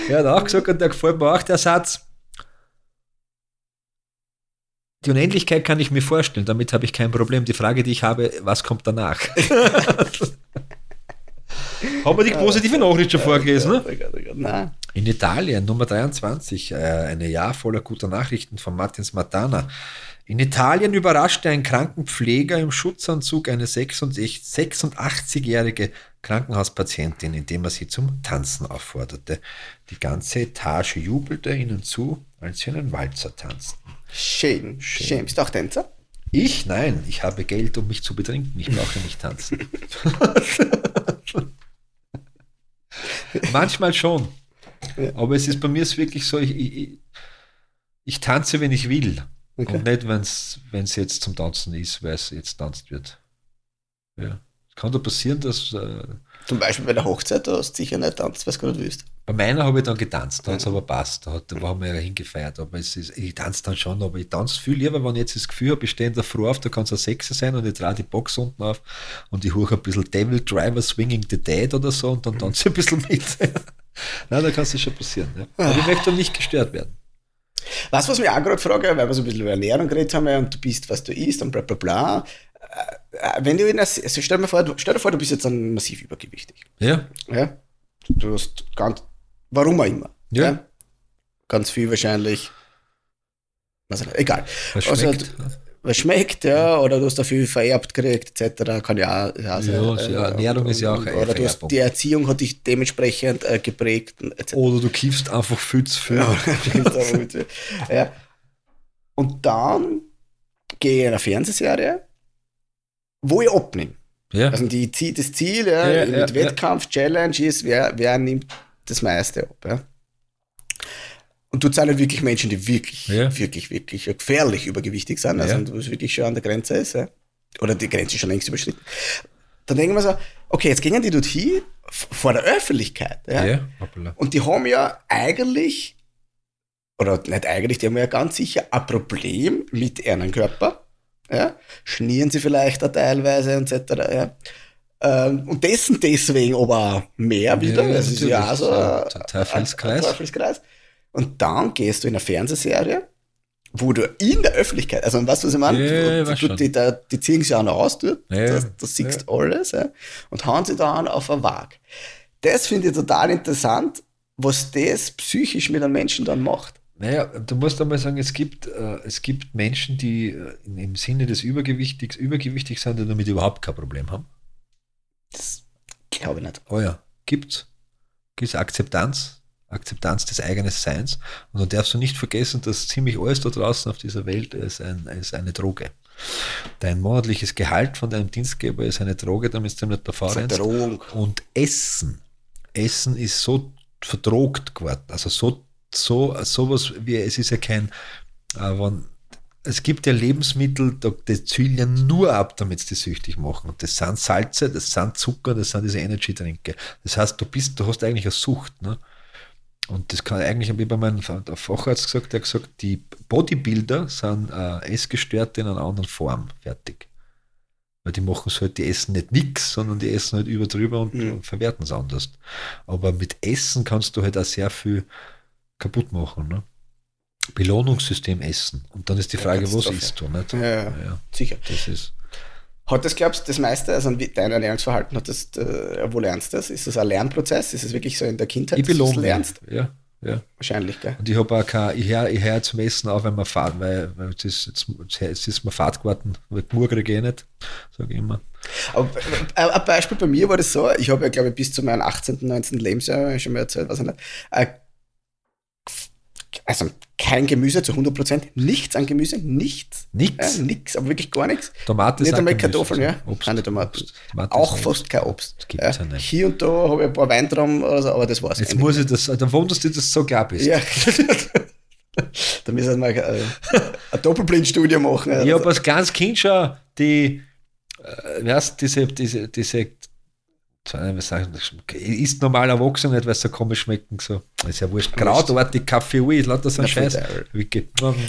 er hat auch gesagt, und der gefällt mir auch der Satz, die Unendlichkeit kann ich mir vorstellen, damit habe ich kein Problem. Die Frage, die ich habe, was kommt danach? [laughs] Haben wir die positive Nachricht schon vorgelesen? Ne? In Italien, Nummer 23, äh, ein Jahr voller guter Nachrichten von Martin Smatana. In Italien überraschte ein Krankenpfleger im Schutzanzug eine 66 86-jährige Krankenhauspatientin, indem er sie zum Tanzen aufforderte. Die ganze Etage jubelte ihnen zu, als sie einen Walzer tanzten. Schön. Schön. Bist du auch Tänzer? Ich? Nein, ich habe Geld, um mich zu betrinken. Ich brauche nicht tanzen. [laughs] Manchmal schon. Ja. Aber es ist bei mir ist wirklich so, ich, ich, ich- tanze, wenn ich will. Okay. Und nicht, wenn es jetzt zum Tanzen ist, weil es jetzt tanzt wird. Ja. Es kann da passieren, dass äh, Zum Beispiel bei der Hochzeit, da hast du sicher nicht tanzt, was du gerade willst. Bei meiner habe ich dann getanzt, da hat es aber passt. Da, hat, da haben wir ja hingefeiert. Aber ist, ich tanze dann schon, aber ich tanze viel lieber, wenn ich jetzt das Gefühl habe, ich stehe in der Früh auf, da kann es eine Sechse sein und ich drehe die Box unten auf und ich höre ein bisschen Devil Driver Swinging the Dead oder so und dann tanze ich ein bisschen mit. [laughs] Nein, da kann es schon passieren. Ja. Aber ich möchte dann nicht gestört werden. Du, was mich auch gerade frage, weil wir so ein bisschen über Ernährung geredet haben und du bist, was du isst und bla bla bla. Äh, äh, Wenn du in einer, also stell, dir vor, du, stell dir vor, du bist jetzt dann massiv übergewichtig. Ja, Ja? Du hast ganz, warum auch immer. Ja. Ganz viel wahrscheinlich. Was, egal. was Also, schmeckt. Was schmeckt, ja, oder du hast dafür vererbt gekriegt, etc. Kann ja auch ja, Ja, so, ja, Ernährung ist ja auch eine Oder du hast, die Erziehung hat dich dementsprechend äh, geprägt, etc. Oder du kiffst einfach viel zu viel. Ja, [laughs] ja. Und dann gehe ich in eine Fernsehserie, wo ich abnehme. Ja. Also die, das Ziel ja, Ja, mit ja, ja. Wettkampf, Challenge ist, wer, wer nimmt das meiste ab. Ja? Und du zahlst wirklich Menschen, die wirklich, Ja. wirklich, wirklich gefährlich übergewichtig sind, also Ja. es wirklich schon an der Grenze ist. Ja? Oder die Grenze ist schon längst überschritten. Dann denken wir so, okay, jetzt gehen die dort hin, vor der Öffentlichkeit. Ja? Und die haben ja eigentlich, oder nicht eigentlich, die haben ja ganz sicher ein Problem mit ihrem Körper. Ja? Schnieren sie vielleicht auch teilweise etc. Ja? Ähm, und dessen deswegen aber mehr wieder. Ja, das ist ja auch so ein, ein Teufelskreis. ein Teufelskreis. Und dann gehst du in eine Fernsehserie, wo du in der Öffentlichkeit, also weißt du, was ich meine? Ja, ja, ich die, die, die, ziehen sich auch noch aus, dort, Ja, das, das siehst alles, ja, und hauen sie dann auf eine Waage. das finde ich total interessant, was das psychisch mit einem Menschen dann macht. Naja, du musst einmal sagen, es gibt, äh, es gibt Menschen, die äh, im Sinne des Übergewichtigs übergewichtig sind und damit überhaupt kein Problem haben. Das glaube ich nicht. Oh ja, gibt's. Gibt's Akzeptanz, Akzeptanz des eigenen Seins. Und dann darfst du nicht vergessen, dass ziemlich alles da draußen auf dieser Welt ist, ein, ist eine Droge. Dein monatliches Gehalt von deinem Dienstgeber ist eine Droge, damit du nicht davor rennst. Und Essen. Essen ist so verdrogt geworden. Also so, so sowas wie, es ist ja kein, äh, wenn, es gibt ja Lebensmittel, die zielen ja nur ab, damit sie die süchtig machen. Und das sind Salze, das sind Zucker, das sind diese Energy-Trinke. Das heißt, du bist, du hast eigentlich eine Sucht. Ne? Und das kann eigentlich, habe ich bei meinem der Facharzt gesagt, der hat gesagt, die Bodybuilder sind äh, Essgestörte in einer anderen Form. Fertig. Weil die machen es halt, die essen nicht nix, sondern die essen halt über drüber und Mhm. verwerten es anders. Aber mit Essen kannst du halt auch sehr viel kaputt machen. Ne? Belohnungssystem Essen. Und dann ist die Ja, Frage, was Katastrophe. isst du? Nicht? Ja, ja. ja, Sicher. das ist. Hat das, glaubst du, das meiste, also wie- dein Ernährungsverhalten, hat das, äh, wo lernst du das? Ist das ein Lernprozess? Ist es wirklich so in der Kindheit, Ich dass du lernst? Ja, ja. Wahrscheinlich, gell? Und ich habe auch kein, ich höre ich hör zum Essen auf, wenn man fahrt, weil, weil es ist, jetzt, jetzt ist mir Fahrt geworden, weil ich eh nicht, sage ich immer. Aber äh, ein Beispiel bei mir war das so, ich habe ja, glaube ich, bis zu meinem 18., 19. Lebensjahr, schon mal erzählt, weiß ich nicht, äh, also kein Gemüse zu 100 Prozent, nichts an Gemüse, nichts. Nix. Ja, nix, aber wirklich gar nichts. Tomate Nicht einmal Kartoffeln, ja. Obst, Keine Tomaten. Obst. Tomate Auch fast kein Obst. Das gibt's ja nicht. Hier und da habe ich ein paar Weintrauben oder so, aber das war's. Jetzt muss ich das, dann wunderst du, dass du so klar bist. Ja. [laughs] da müssen wir äh, eine Doppelblindstudie machen. Ich Also, habe als kleines Kind schon die, äh, weißt, diese, diese, diese, ist normal erwachsen nicht, weil es so komisch schmecken. So. Ist ja wurscht. Krautartig, Kaffee, Ui, lauter so ein Scheiß.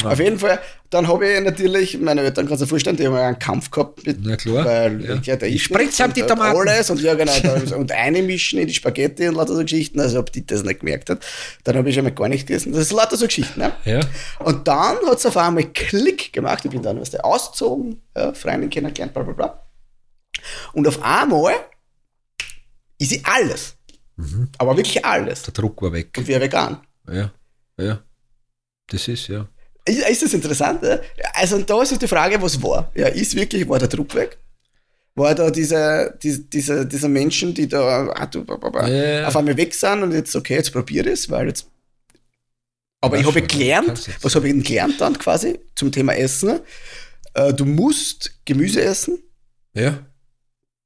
Auf jeden Fall, dann habe ich natürlich, meine Eltern kannst du dir vorstellen, die haben ja einen Kampf gehabt mit, Na klar, weil ja. ja. der spritz die hat Tomaten. Alles und ja, genau, da, [laughs] und einmischen in die Spaghetti und lauter so Geschichten, also ob die das nicht gemerkt hat. Dann habe ich schon mal gar nicht gegessen. Das ist lauter so Geschichten. Ne? Ja. Und dann hat es auf einmal Klick gemacht. Ich bin dann weißt du, ausgezogen, ja, Freundin kennengelernt, bla bla bla. Und auf einmal ist sie alles. Mhm. Aber wirklich alles. Der Druck war weg. Und wir vegan. Ja, ja. Das ist, ja. Ist, ist das interessant? Ja? Also und da ist jetzt die Frage, was war? Ja, ist wirklich, war der Druck weg? War da diese, diese, diese, diese Menschen, die da ah, du, Ja. auf einmal weg sind und jetzt, okay, jetzt probiere ich es, weil jetzt. Aber Ja, ich habe gelernt, was habe ich denn gelernt dann quasi zum Thema Essen? Äh, du musst Gemüse essen, Ja,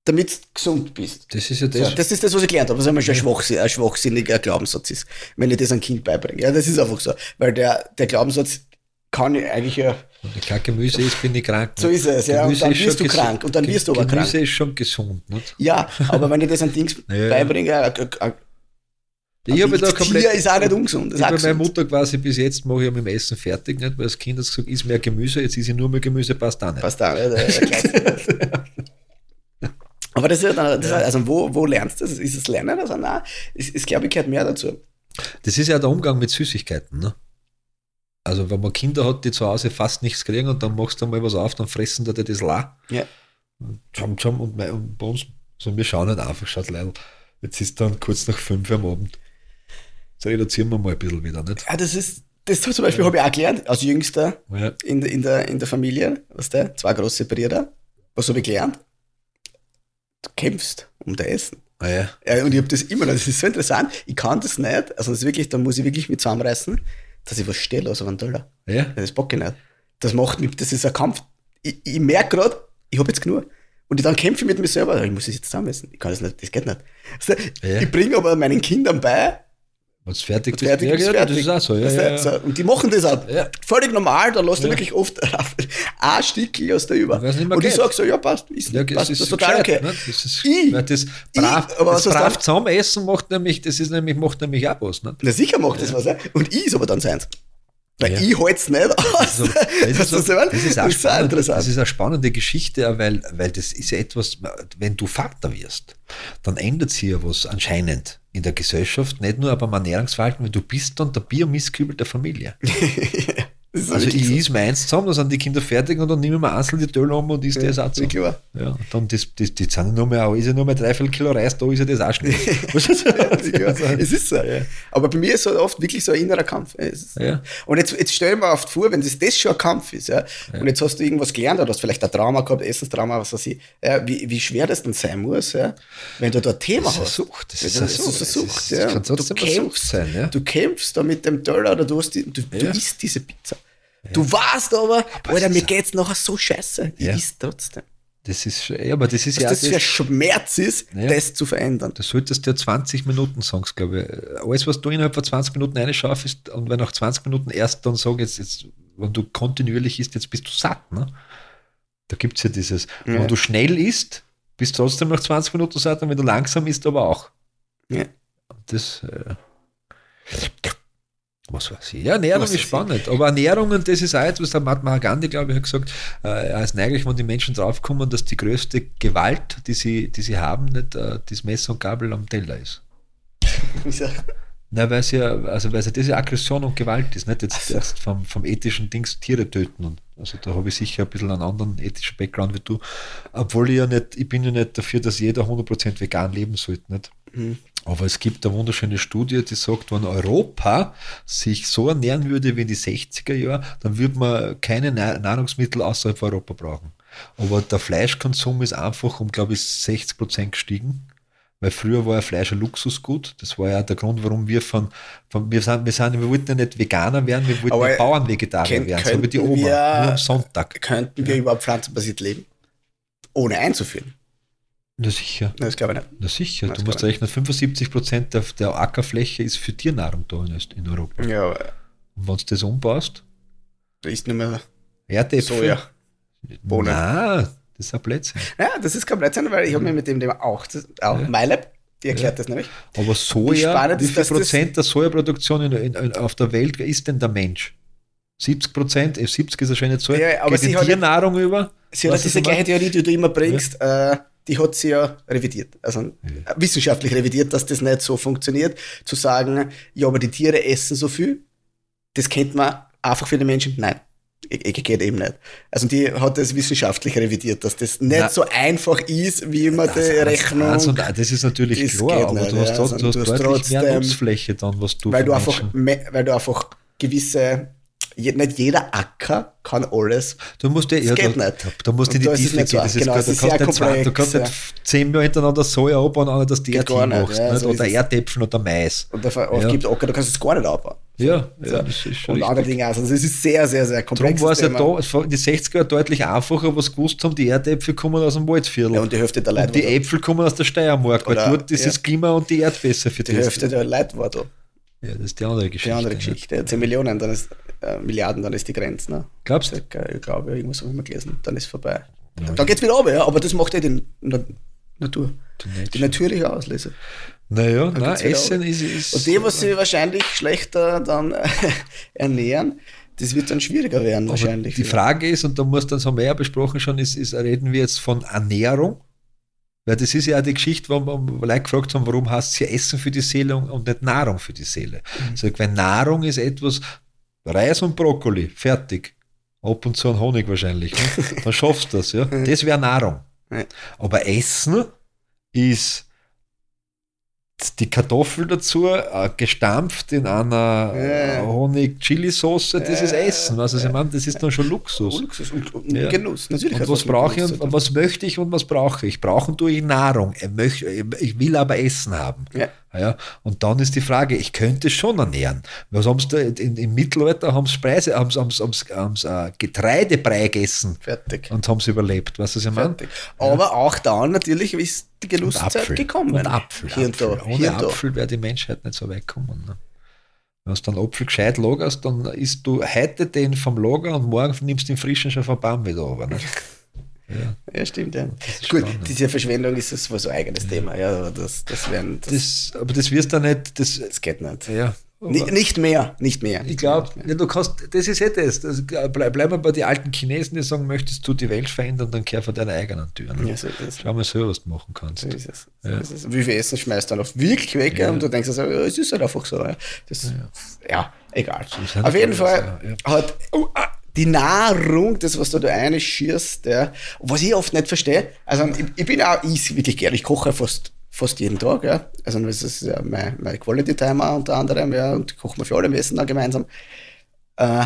damit du gesund bist. das ist ja So, das. das ist das, was ich gelernt habe, was einmal schon ein, schwachsinn, ein schwachsinniger Glaubenssatz ist, wenn ich das einem Kind beibringe. Ja, das ist einfach so. Weil der, der Glaubenssatz kann ich eigentlich ja. Wenn ich kein Gemüse ist, bin ich krank. So nicht? ist es, ja, und dann wirst du krank, und dann wirst du aber Gemüse krank. ist schon gesund. Nicht? Ja, aber wenn ich das an Dings [laughs] Ja, ja. beibringe, ein, ein, ein Ich habe da komplett. ist auch nicht ungesund. Ich meiner gesund. Mutter quasi bis jetzt mache ich ja mit dem Essen fertig, nicht? weil das Kind hat gesagt, ist mehr Gemüse, jetzt ist ich nur mehr Gemüse, passt auch nicht. Passt der- [laughs] der Klassiker. [laughs] Aber das ist ja dann, das ist, also wo, wo lernst du das? Ist es Lernen? Also nein, ist, ist glaube ich, gehört mehr dazu. Das ist ja der Umgang mit Süßigkeiten. Ne? Also, wenn man Kinder hat, die zu Hause fast nichts kriegen und dann machst du mal was auf, dann fressen die das la. Ja. Und Tscham, tscham, und, mei- und bei uns, so wir schauen nicht einfach, schaut leider. Jetzt ist dann kurz nach fünf am Abend. Jetzt reduzieren wir mal ein bisschen wieder, nicht? Ja, das ist, das zum Beispiel habe ich auch gelernt, als Jüngster Ja. in, der- in, der, in der Familie, weißt du, zwei große Brüder. Was habe ich gelernt? Du kämpfst um dein Essen. Ah, ja. Ja, und ich habe das immer noch, das ist so interessant, ich kann das nicht, also das ist wirklich, da muss ich wirklich mit zusammenreißen, dass ich was stelle aus einem Teller. ja. Das bock ich nicht. Das macht mich, das ist ein Kampf. Ich, ich merke gerade, ich habe jetzt genug. Und ich dann kämpfe ich mit mir selber, ich muss es jetzt zusammessen. Ich kann das nicht, das geht nicht. Also, Ja. Ich bringe aber meinen Kindern bei, es fertig ist, fertig ja, ist fertig. das ist auch so. Ja, du, ja. So, und die machen das auch völlig normal, da lässt du Ja. wirklich oft [laughs] ein Stückchen aus der über. Und ich sage so, ja, passt, ist, Ja, passt, das ist total okay. ne? Das ist, Ich- das brav, ich- aber das brav zusammen essen macht nämlich, das ist nämlich, macht nämlich auch was. Ne? Na sicher macht das was, ja. Und ich ist aber dann seins. Weil Ja. ich halte es nicht aus. Also, das, ist [laughs] so, das, ist Das ist auch spannend, interessant. das ist eine spannende Geschichte, weil, weil das ist ja etwas, wenn du Vater wirst, dann ändert sich ja was anscheinend in der Gesellschaft, nicht nur beim Ernährungsverhalten, weil du bist dann der Biomisskübel der Familie. [laughs] Das ist Also ich so. is meins zusammen, dann sind die Kinder fertig und dann nehmen wir einzeln die Tölle um und isst das auch Ja, zusammen. klar. Ja, und dann das, das, die sind ja nur mehr, ist ja nur mehr drei Viertel Kilo Reis, da ist ja das auch schnell. [laughs] Ja, es ist so. Aber bei mir ist halt oft wirklich so ein innerer Kampf. Ist- Ja. Und jetzt, jetzt stell mal oft vor, wenn das, das schon ein Kampf ist, ja, und jetzt hast du irgendwas gelernt oder hast vielleicht ein Trauma gehabt, Essenstrauma, was weiß ich, ja, wie, wie schwer das dann sein muss, ja, wenn du da ein Thema Das ist hast. Sucht, das Ja, ist eine das Sucht. ist eine Sucht, Das ja. kann Du kämpfst, sein, ja. du kämpfst da mit dem Teller oder du, hast die, du, du Ja. isst diese Pizza. Du weißt aber, Alter, es mir ist- geht's nachher so scheiße. Ich Ja. isst trotzdem. Das ist, ja, aber das ist Was ja das das, für ein Schmerz ist, Ja. das zu verändern. Du solltest dir 20 Minuten Songs, glaube ich. Alles, was du innerhalb von 20 Minuten reinschaffst und wenn nach 20 Minuten erst dann sagst, jetzt, jetzt, wenn du kontinuierlich isst, jetzt bist du satt. Ne? Da gibt es ja dieses, Ja. wenn du schnell isst, bist du trotzdem nach 20 Minuten satt und wenn du langsam isst, aber auch. Ja. Das, äh, was weiß ich. Ja, Ernährung Was ist ich. spannend. Aber Ernährung, und das ist auch etwas, der Mahatma Gandhi, glaube ich, hat gesagt, äh, er ist neiglich, wenn die Menschen draufkommen, dass die größte Gewalt, die sie, die sie haben, nicht äh, das Messer und Gabel am Teller ist. [laughs] Na, weil es ja, also weil es ja diese Aggression und Gewalt ist, nicht jetzt, jetzt vom, vom ethischen Dings Tiere töten. Und also da habe ich sicher ein bisschen einen anderen ethischen Background wie du. Obwohl ich ja nicht, ich bin ja nicht dafür, dass jeder 100% vegan leben sollte, nicht? Mhm. Aber es gibt eine wunderschöne Studie, die sagt, wenn Europa sich so ernähren würde wie in die 60er Jahre, dann würde man keine Na- Nahrungsmittel außerhalb von Europa brauchen. Aber der Fleischkonsum ist einfach um, glaube ich, 60 Prozent gestiegen. Weil früher war ja Fleisch ein Luxusgut. Das war ja der Grund, warum wir von, von wir, sind, wir, sind, wir wollten ja nicht Veganer werden, wir wollten ja Bauernvegetarier werden, so wie die Oma, wir- nur am Sonntag. Könnten wir überhaupt pflanzenbasiert leben? Ohne einzuführen? Na sicher, Nein, das glaube ich nicht. na sicher. Das Du musst rechnen, 75 Prozent der, der Ackerfläche ist für Tiernahrung da in, Europa. Ja, aber Und wenn du das umbaust, da ist nicht mehr Erdäpfel. Soja. Bohnen. Nein, das ist ein Blödsinn. Ja, das ist komplett sein, weil ich habe mir mit dem Thema auch, das, auch Ja. MyLab, die erklärt das nämlich. Aber Soja, spannend wie viel Prozent der Sojaproduktion in, in, in, auf der Welt ist denn der Mensch? 70 Prozent, äh, 70 ist wahrscheinlich nicht so. Ja, aber Geht sie Tiernahrung über. Sie hat diese gleiche? Theorie, die du immer bringst, äh, die hat sie ja revidiert. Also äh, wissenschaftlich revidiert, dass das nicht so funktioniert. Zu sagen, ja, aber die Tiere essen so viel, das kennt man einfach für die Menschen. Nein. Geht eben nicht. Also die hat das wissenschaftlich revidiert, dass das nicht Na. so einfach ist, wie man die Das eins- Rechnung. und eins, das ist natürlich das klar, aber nicht, du hast, ja. trotzdem- Also du hast deutlich mehr trotzdem- Nutzfläche dann, was du weil du einfach, weil du einfach gewisse, je, nicht jeder Acker kann alles. Du musst ja, Das ja, geht da, nicht. Da musst du in die da ist Tiefe so gehen. Das ist genau, gar- es du ist kannst zwei- du kannst komplex, nicht zehn Jahre hintereinander Soja abbauen, ohne dass du nicht, machst. ja, nicht? so Oder ist. Erdäpfel oder Mais. Und da Ja. gibt Acker, du kannst es gar nicht abbauen. Ja, So. ja, das ist schon und andere. Dinge auch. Also es ist sehr, sehr, sehr komplex. Darum war es ja da, in die 60er Jahre deutlich einfacher, was gewusst haben, die Erdäpfel kommen aus dem Waldviertel. Ja, und die Hälfte der Leute und die da. Äpfel kommen aus der Steiermark, weil dort ist das Klima und die Erdbesser für Die Hälfte der Leute war da. Ja, das ist die andere Geschichte. Die andere? Geschichte. 10 Millionen, dann ist, äh, Milliarden, dann ist die Grenze. Ne? Glaubst du? Ich glaube, irgendwas habe ich mal gelesen. Dann ist vorbei. Dann geht es wieder runter, ja, aber das macht ja die Na Natur. Die natürliche Auslese. Naja, wieder Essen runter. ist, ist. Und die, was sich wahrscheinlich schlechter dann [laughs] ernähren, das wird dann schwieriger werden, Aber wahrscheinlich. Die Frage ist, und da muss dann, das haben wir ja besprochen schon, ist, ist, reden wir jetzt von Ernährung? Weil das ist ja auch die Geschichte, wo wir Leute gefragt haben, warum heißt es ja Essen für die Seele und- nicht Nahrung für die Seele. Mhm. Sag, weil Nahrung ist etwas, Reis und Brokkoli, fertig. Ab und zu ein Honig wahrscheinlich. Ne? [laughs] Dann schaffst du das, ja. Das wäre Nahrung. Aber Essen ist die Kartoffel dazu, äh, gestampft in einer Ja. äh, Honig-Chili-Sauce, das ist Ja. Essen. Also, ich meine, das ist dann schon Luxus. Luxus und, und Ja. Genuss. Natürlich Und was brauche ich und was möchte ich und was brauche ich? Brauchen tue ich Nahrung. Ich, möchte, ich will aber Essen haben. Ja. Ja, und dann ist die Frage, ich könnte es schon ernähren. Was haben sie da in, im Mittelalter haben sie Preise, haben sie, haben sie, haben sie, haben sie äh, Getreidebrei gegessen Fertig. und haben sie überlebt. Weißt du, was ich meine? Aber auch dann natürlich ist die Und Apfel. gekommen. Und Apfel. Hier und Apfel. da. Ohne hier und da. Apfel wäre die Menschheit nicht so weit gekommen. Ne? Wenn du dann Apfel gescheit lagerst, dann isst du heute den vom Lager und morgen nimmst du den frischen schon vom Baum wieder runter. Ne? [laughs] Ja. Ja, stimmt, ja. Gut, spannend. diese Verschwendung ist das so ein eigenes Thema. Ja, aber das, das, werden, das, das, Das, aber das wirst du nicht, das, geht nicht. ja, Ni- Nicht mehr, nicht mehr. Ich nicht glaube, ja, du kannst, das ist eh das. das bleib, bleib mal bei den alten Chinesen, die sagen, möchtest du die Welt verändern, dann kehr vor deine eigenen Türen. Ja, so ist es. Schau mal so, was du machen kannst. So ist es. So ist es. Wie viel Essen schmeißt du dann oft wirklich weg ja. und du denkst also, ja, es ist halt einfach so. Ja, das, ja. egal. halt Auf jeden Fall ja, hat oh, ah, die Nahrung, das, was du da reinschierst, ja, was ich oft nicht verstehe, also ich, ich bin auch, ich wirklich gerne, ich koche fast, fast jeden Tag, ja. Also das ist ja mein, mein Quality Timer unter anderem, ja, und kochen wir für alle, wir essen dann gemeinsam. Äh,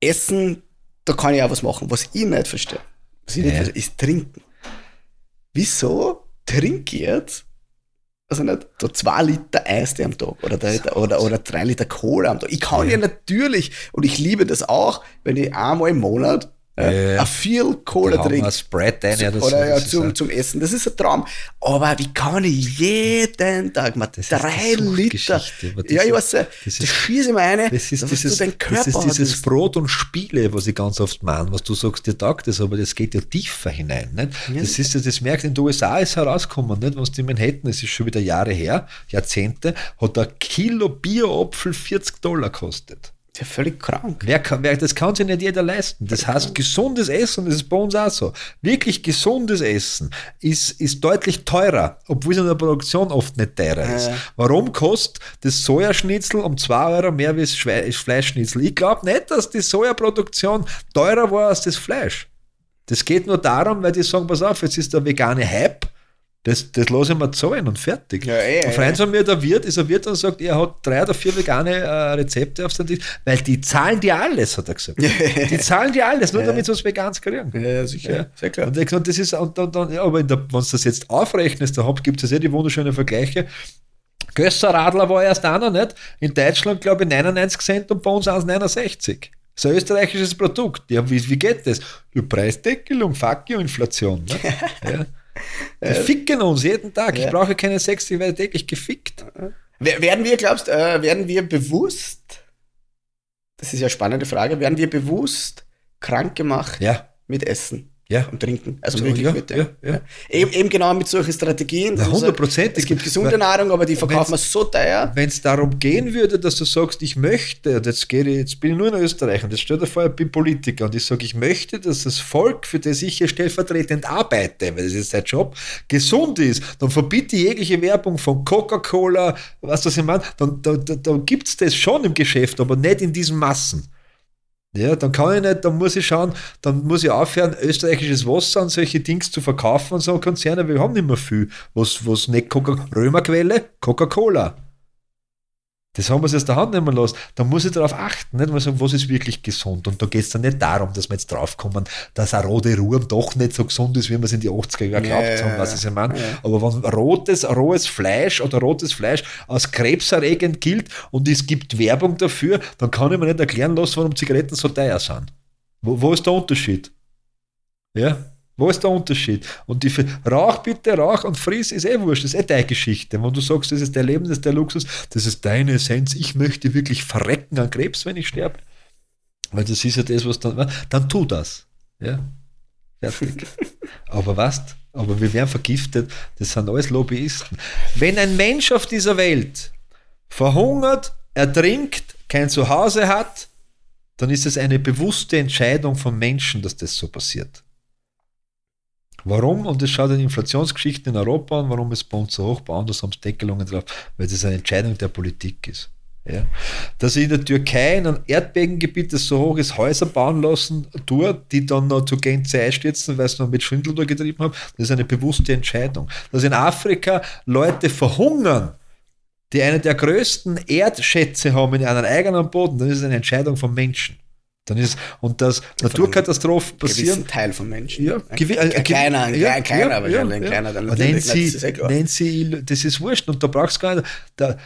Essen, da kann ich auch was machen. Was ich nicht verstehe, was ich nicht Ja. verstehe, ist trinken. Wieso trinke ich jetzt, also nicht, so zwei Liter Eistee am Tag oder, drei, oder, oder drei Liter Cola am Tag? Ich kann ja. natürlich, und ich liebe das auch, wenn ich einmal im Monat äh, Ja. ein viel Cola trinke. ein Spread rein, ja, das oder ja, das zum, zum Essen. Das ist ein Traum. Aber wie kann ich jeden Tag mal ist drei Liter. Ja, ich weiß, ja, das das, schieße ich mir eine, Das ist, dieses, das ist dieses. Brot und Spiele, was ich ganz oft meine, was du sagst, dir taugt das, aber das geht ja tiefer hinein. Nicht? Das ist ja, das merkt, in den USA ist herausgekommen, nicht? was die Manhattan, es ist schon wieder Jahre her, Jahrzehnte, hat ein Kilo Bierapfel 40 Dollar gekostet. Ja, völlig krank. Wer kann, wer, das kann sich nicht jeder leisten. Das heißt, gesundes Essen, das ist bei uns auch so. Wirklich gesundes Essen ist, ist deutlich teurer, obwohl es in der Produktion oft nicht teurer ist. Ja. Warum kostet das Sojaschnitzel um 2 Euro mehr wie das Schwe- Fleischschnitzel? Ich glaube nicht, dass die Sojaproduktion teurer war als das Fleisch. Das geht nur darum, weil die sagen, pass auf, jetzt ist der vegane Hype, das, das lasse ich mir zahlen und fertig. Ja, eh, ein eh. Freund von mir, der Wirt, ist ein Wirt und sagt, er hat drei oder vier vegane äh, Rezepte auf seinem Tisch, weil die zahlen dir alles, hat er gesagt. [laughs] die zahlen dir alles, nur damit sie was Veganes kriegen. Ja, sicher. Ja. Sehr klar. Und gesagt, das ist, und, und, und, aber der, wenn du das jetzt aufrechnest, da gibt es ja die wunderschönen Vergleiche. Gösser Radler war erst einer, nicht? In Deutschland, glaube ich, 99 Cent und bei uns 1,69. Das ist ein österreichisches Produkt. Ja, wie, wie geht das? Ja, Preisdeckelung, fuck you, Inflation. Ne? [laughs] ja. Die ficken uns jeden Tag. Ich Ja. brauche keine Sex, ich werde täglich gefickt. Wer- Werden wir, glaubst äh, werden wir bewusst, das ist ja eine spannende Frage, werden wir bewusst krank gemacht Ja, mit Essen ja. und Trinken? Also So, wirklich ja, mit ja, ja. Eben, eben genau mit solchen Strategien. Na, Also, hundertprozentig. Es gibt gesunde Weil- Nahrung, aber die verkaufen wir so teuer. Wenn es darum gehen würde, dass du sagst, ich möchte, und jetzt, gehe ich, jetzt bin ich nur in Österreich und jetzt stell dir vor, ich bin Politiker und ich sage, ich möchte, dass das Volk, für das ich hier stellvertretend arbeite, weil das ist sein Job, gesund ist, dann verbiete ich jegliche Werbung von Coca-Cola, was das ich meine, dann, da, da, da gibt es das schon im Geschäft, aber nicht in diesen Massen. Ja, dann kann ich nicht, dann muss ich schauen, dann muss ich aufhören, österreichisches Wasser und solche Dings zu verkaufen und so Konzerne, wir haben nicht mehr viel. Was, was nicht Coca Römerquelle? Coca-Cola. Das haben wir uns aus der Hand nehmen lassen. Da muss ich darauf achten, nicht mal sagen, was ist wirklich gesund. Und da geht es dann nicht darum, dass wir jetzt draufkommen, dass ein rote Ruhm doch nicht so gesund ist, wie wir es in die 80er Jahre Ja, geglaubt haben, ja, was ich meine. ja. Aber wenn rotes, rohes Fleisch oder rotes Fleisch als krebserregend gilt und es gibt Werbung dafür, dann kann ich mir nicht erklären lassen, warum Zigaretten so teuer sind. Wo, wo ist der Unterschied? Ja, wo ist der Unterschied? Und die Rauch bitte, Rauch und friss ist eh wurscht, das ist eh deine Geschichte. Wenn du sagst, das ist dein Leben, das ist der Luxus, das ist deine Essenz, ich möchte wirklich verrecken an Krebs, wenn ich sterbe. Weil das ist ja das, was dann, dann tu das. Ja, fertig. [laughs] Aber was? Aber wir werden vergiftet, das sind alles Lobbyisten. Wenn ein Mensch auf dieser Welt verhungert, ertrinkt, kein Zuhause hat, dann ist es eine bewusste Entscheidung von Menschen, dass das so passiert. Warum? Und das schaut in Inflationsgeschichten in Europa an, warum ist es bei uns so hoch, bei anderen haben es Deckelungen drauf, weil das eine Entscheidung der Politik ist. Ja. Dass ich in der Türkei in einem Erdbebengebiet, das so hoch ist, Häuser bauen lassen tue, die dann noch zu Gänze einstürzen, weil sie noch mit Schwindel getrieben haben, das ist eine bewusste Entscheidung. Dass in Afrika Leute verhungern, die eine der größten Erdschätze haben in einem eigenen Boden, dann ist eine Entscheidung von Menschen. Dann ist, und dass Naturkatastrophen passieren, Gewissen Teil von Menschen. ja, äh, ein gewi- kleiner, ein ja, kleiner, ja, wahrscheinlich, ja, ein kleiner. Dann Aber nennt sie, das ist wurscht und da brauchst du gar nicht. Da,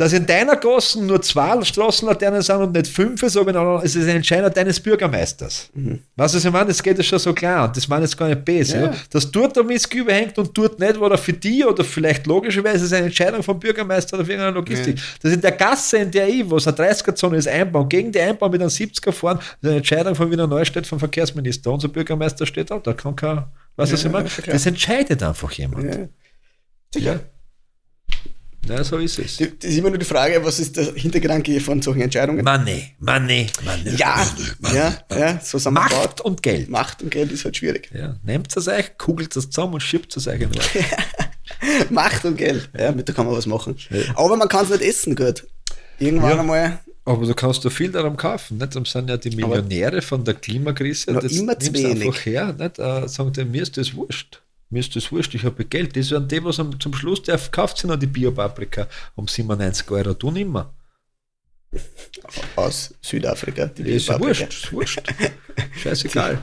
dass in deiner Gassen nur zwei Straßenlaternen sind und nicht fünf, so genau, es ist ein Entscheidung deines Bürgermeisters. Weißt du, was ich meine? Das geht ja schon so klar und das meine ich jetzt gar nicht böse. Ja. Ja. Dass dort der Mist überhängt und dort nicht, war er für die oder vielleicht logischerweise ist eine Entscheidung vom Bürgermeister oder für irgendeine Logistik. Dass in der Gasse, in der ich, wo es eine 30er-Zone ist, einbauen, gegen die Einbau mit einem 70er fahren, ist eine Entscheidung von Wiener Neustadt vom Verkehrsminister. Unser Bürgermeister steht da, da kann kein, weißt du, was Ja, ich meine? ja. Das entscheidet einfach jemand. Ja. Sicher. Ja, so ist es. Das ist immer nur die Frage, was ist der Hintergedanke von solchen Entscheidungen? Money, Money, Money. ja, ja, ja, so sind wir. Macht und Geld. Macht und Geld ist halt schwierig. Ja, nehmt es euch, kugelt es zusammen und schiebt es euch in. [laughs] Macht und Geld, ja, mit da kann man was machen. Aber man kann es nicht essen, gut. Irgendwann Ja. einmal, Aber du kannst da viel daran kaufen. Nicht? Darum sind ja die Millionäre von der Klimakrise. Noch immer zu nimmst wenig. einfach her. Nicht? Äh, sagen die, mir ist das wurscht. Mir ist das wurscht, ich habe Geld. Das sind die, was am, zum Schluss, der kauft sich noch die Biopaprika um 97 Euro. Du nimmer. aus Südafrika, die Ist ja wurscht, ist wurscht. Scheißegal.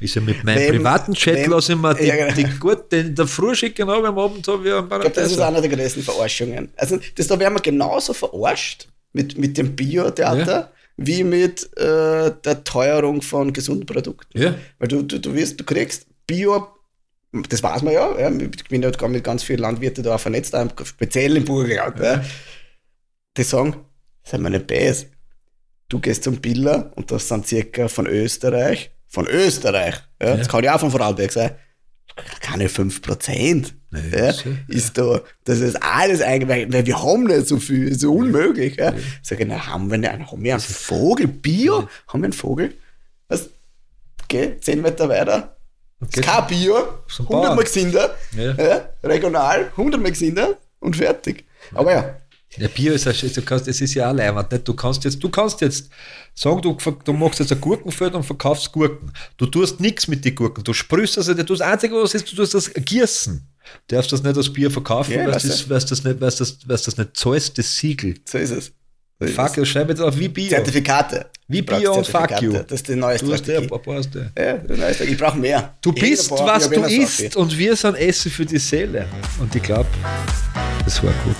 Ist ja mit meinem Wem- privaten Chat wem- lasse ich mir die, Ja, genau. die gut, den der Früh schicken, aber am Abend habe ich einen Ich glaube, das ist Paradeiser. einer der größten Verarschungen. Also, das, da werden wir genauso verarscht mit, mit dem Bio-Theater wie mit äh, der Teuerung von gesunden Produkten. Ja. Weil du, du, du wirst, du kriegst Bio, das weiß man ja, ja ich bin ja mit ganz vielen Landwirten da vernetzt, speziell im Burgenland. Ja. Die sagen, sei mal nicht böse. Du gehst zum Biller und das sind circa von Österreich, von Österreich, ja, das kann ja auch von Vorarlberg sein, keine 5%. Nee, ja, das ist ja- da, das ist alles eigentlich, weil- wir haben nicht so viel, ist so unmöglich. Ja. Sag ich, na, haben wir nicht, haben wir einen Vogel, Bio? Haben wir einen Vogel? Was? Okay, 10 Meter weiter. Das ist kein Bio, Zum 100 Bauern. Mal Gesinder, Ja. ja, regional, 100 Mal Gesinder und fertig. Aber ja, Ja, Bier ist, ein- du kannst, es ist ja auch leibend, nicht? Du kannst jetzt, du kannst jetzt sagen, du, du machst jetzt ein Gurkenfeld und verkaufst Gurken. Du tust nichts mit den Gurken. Du sprühst also, du das Einzige, was ist, du tust das gießen. Du darfst das nicht als Bier verkaufen, Ja, weil weiß das, das nicht, weil's das, weil's das nicht zahlst, das Siegel. so ist es. Fuck, es. schreib jetzt auf wie Bio. Zertifikate. Wie brauchst Bio und fuck you. Das ist die neue Du hast ja, Strategie. ein paar hast du. Ja, die neue Strategie. Ich brauche mehr. Du bist, braucht- was du isst und wir sind Essen für die Seele. Und ich glaube, das war gut.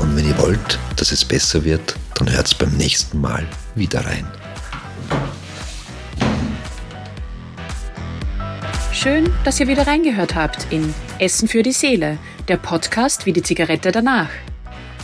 Und wenn ihr wollt, dass es besser wird, dann hört's beim nächsten Mal wieder rein. Schön, dass ihr wieder reingehört habt in Essen für die Seele, der Podcast wie die Zigarette danach.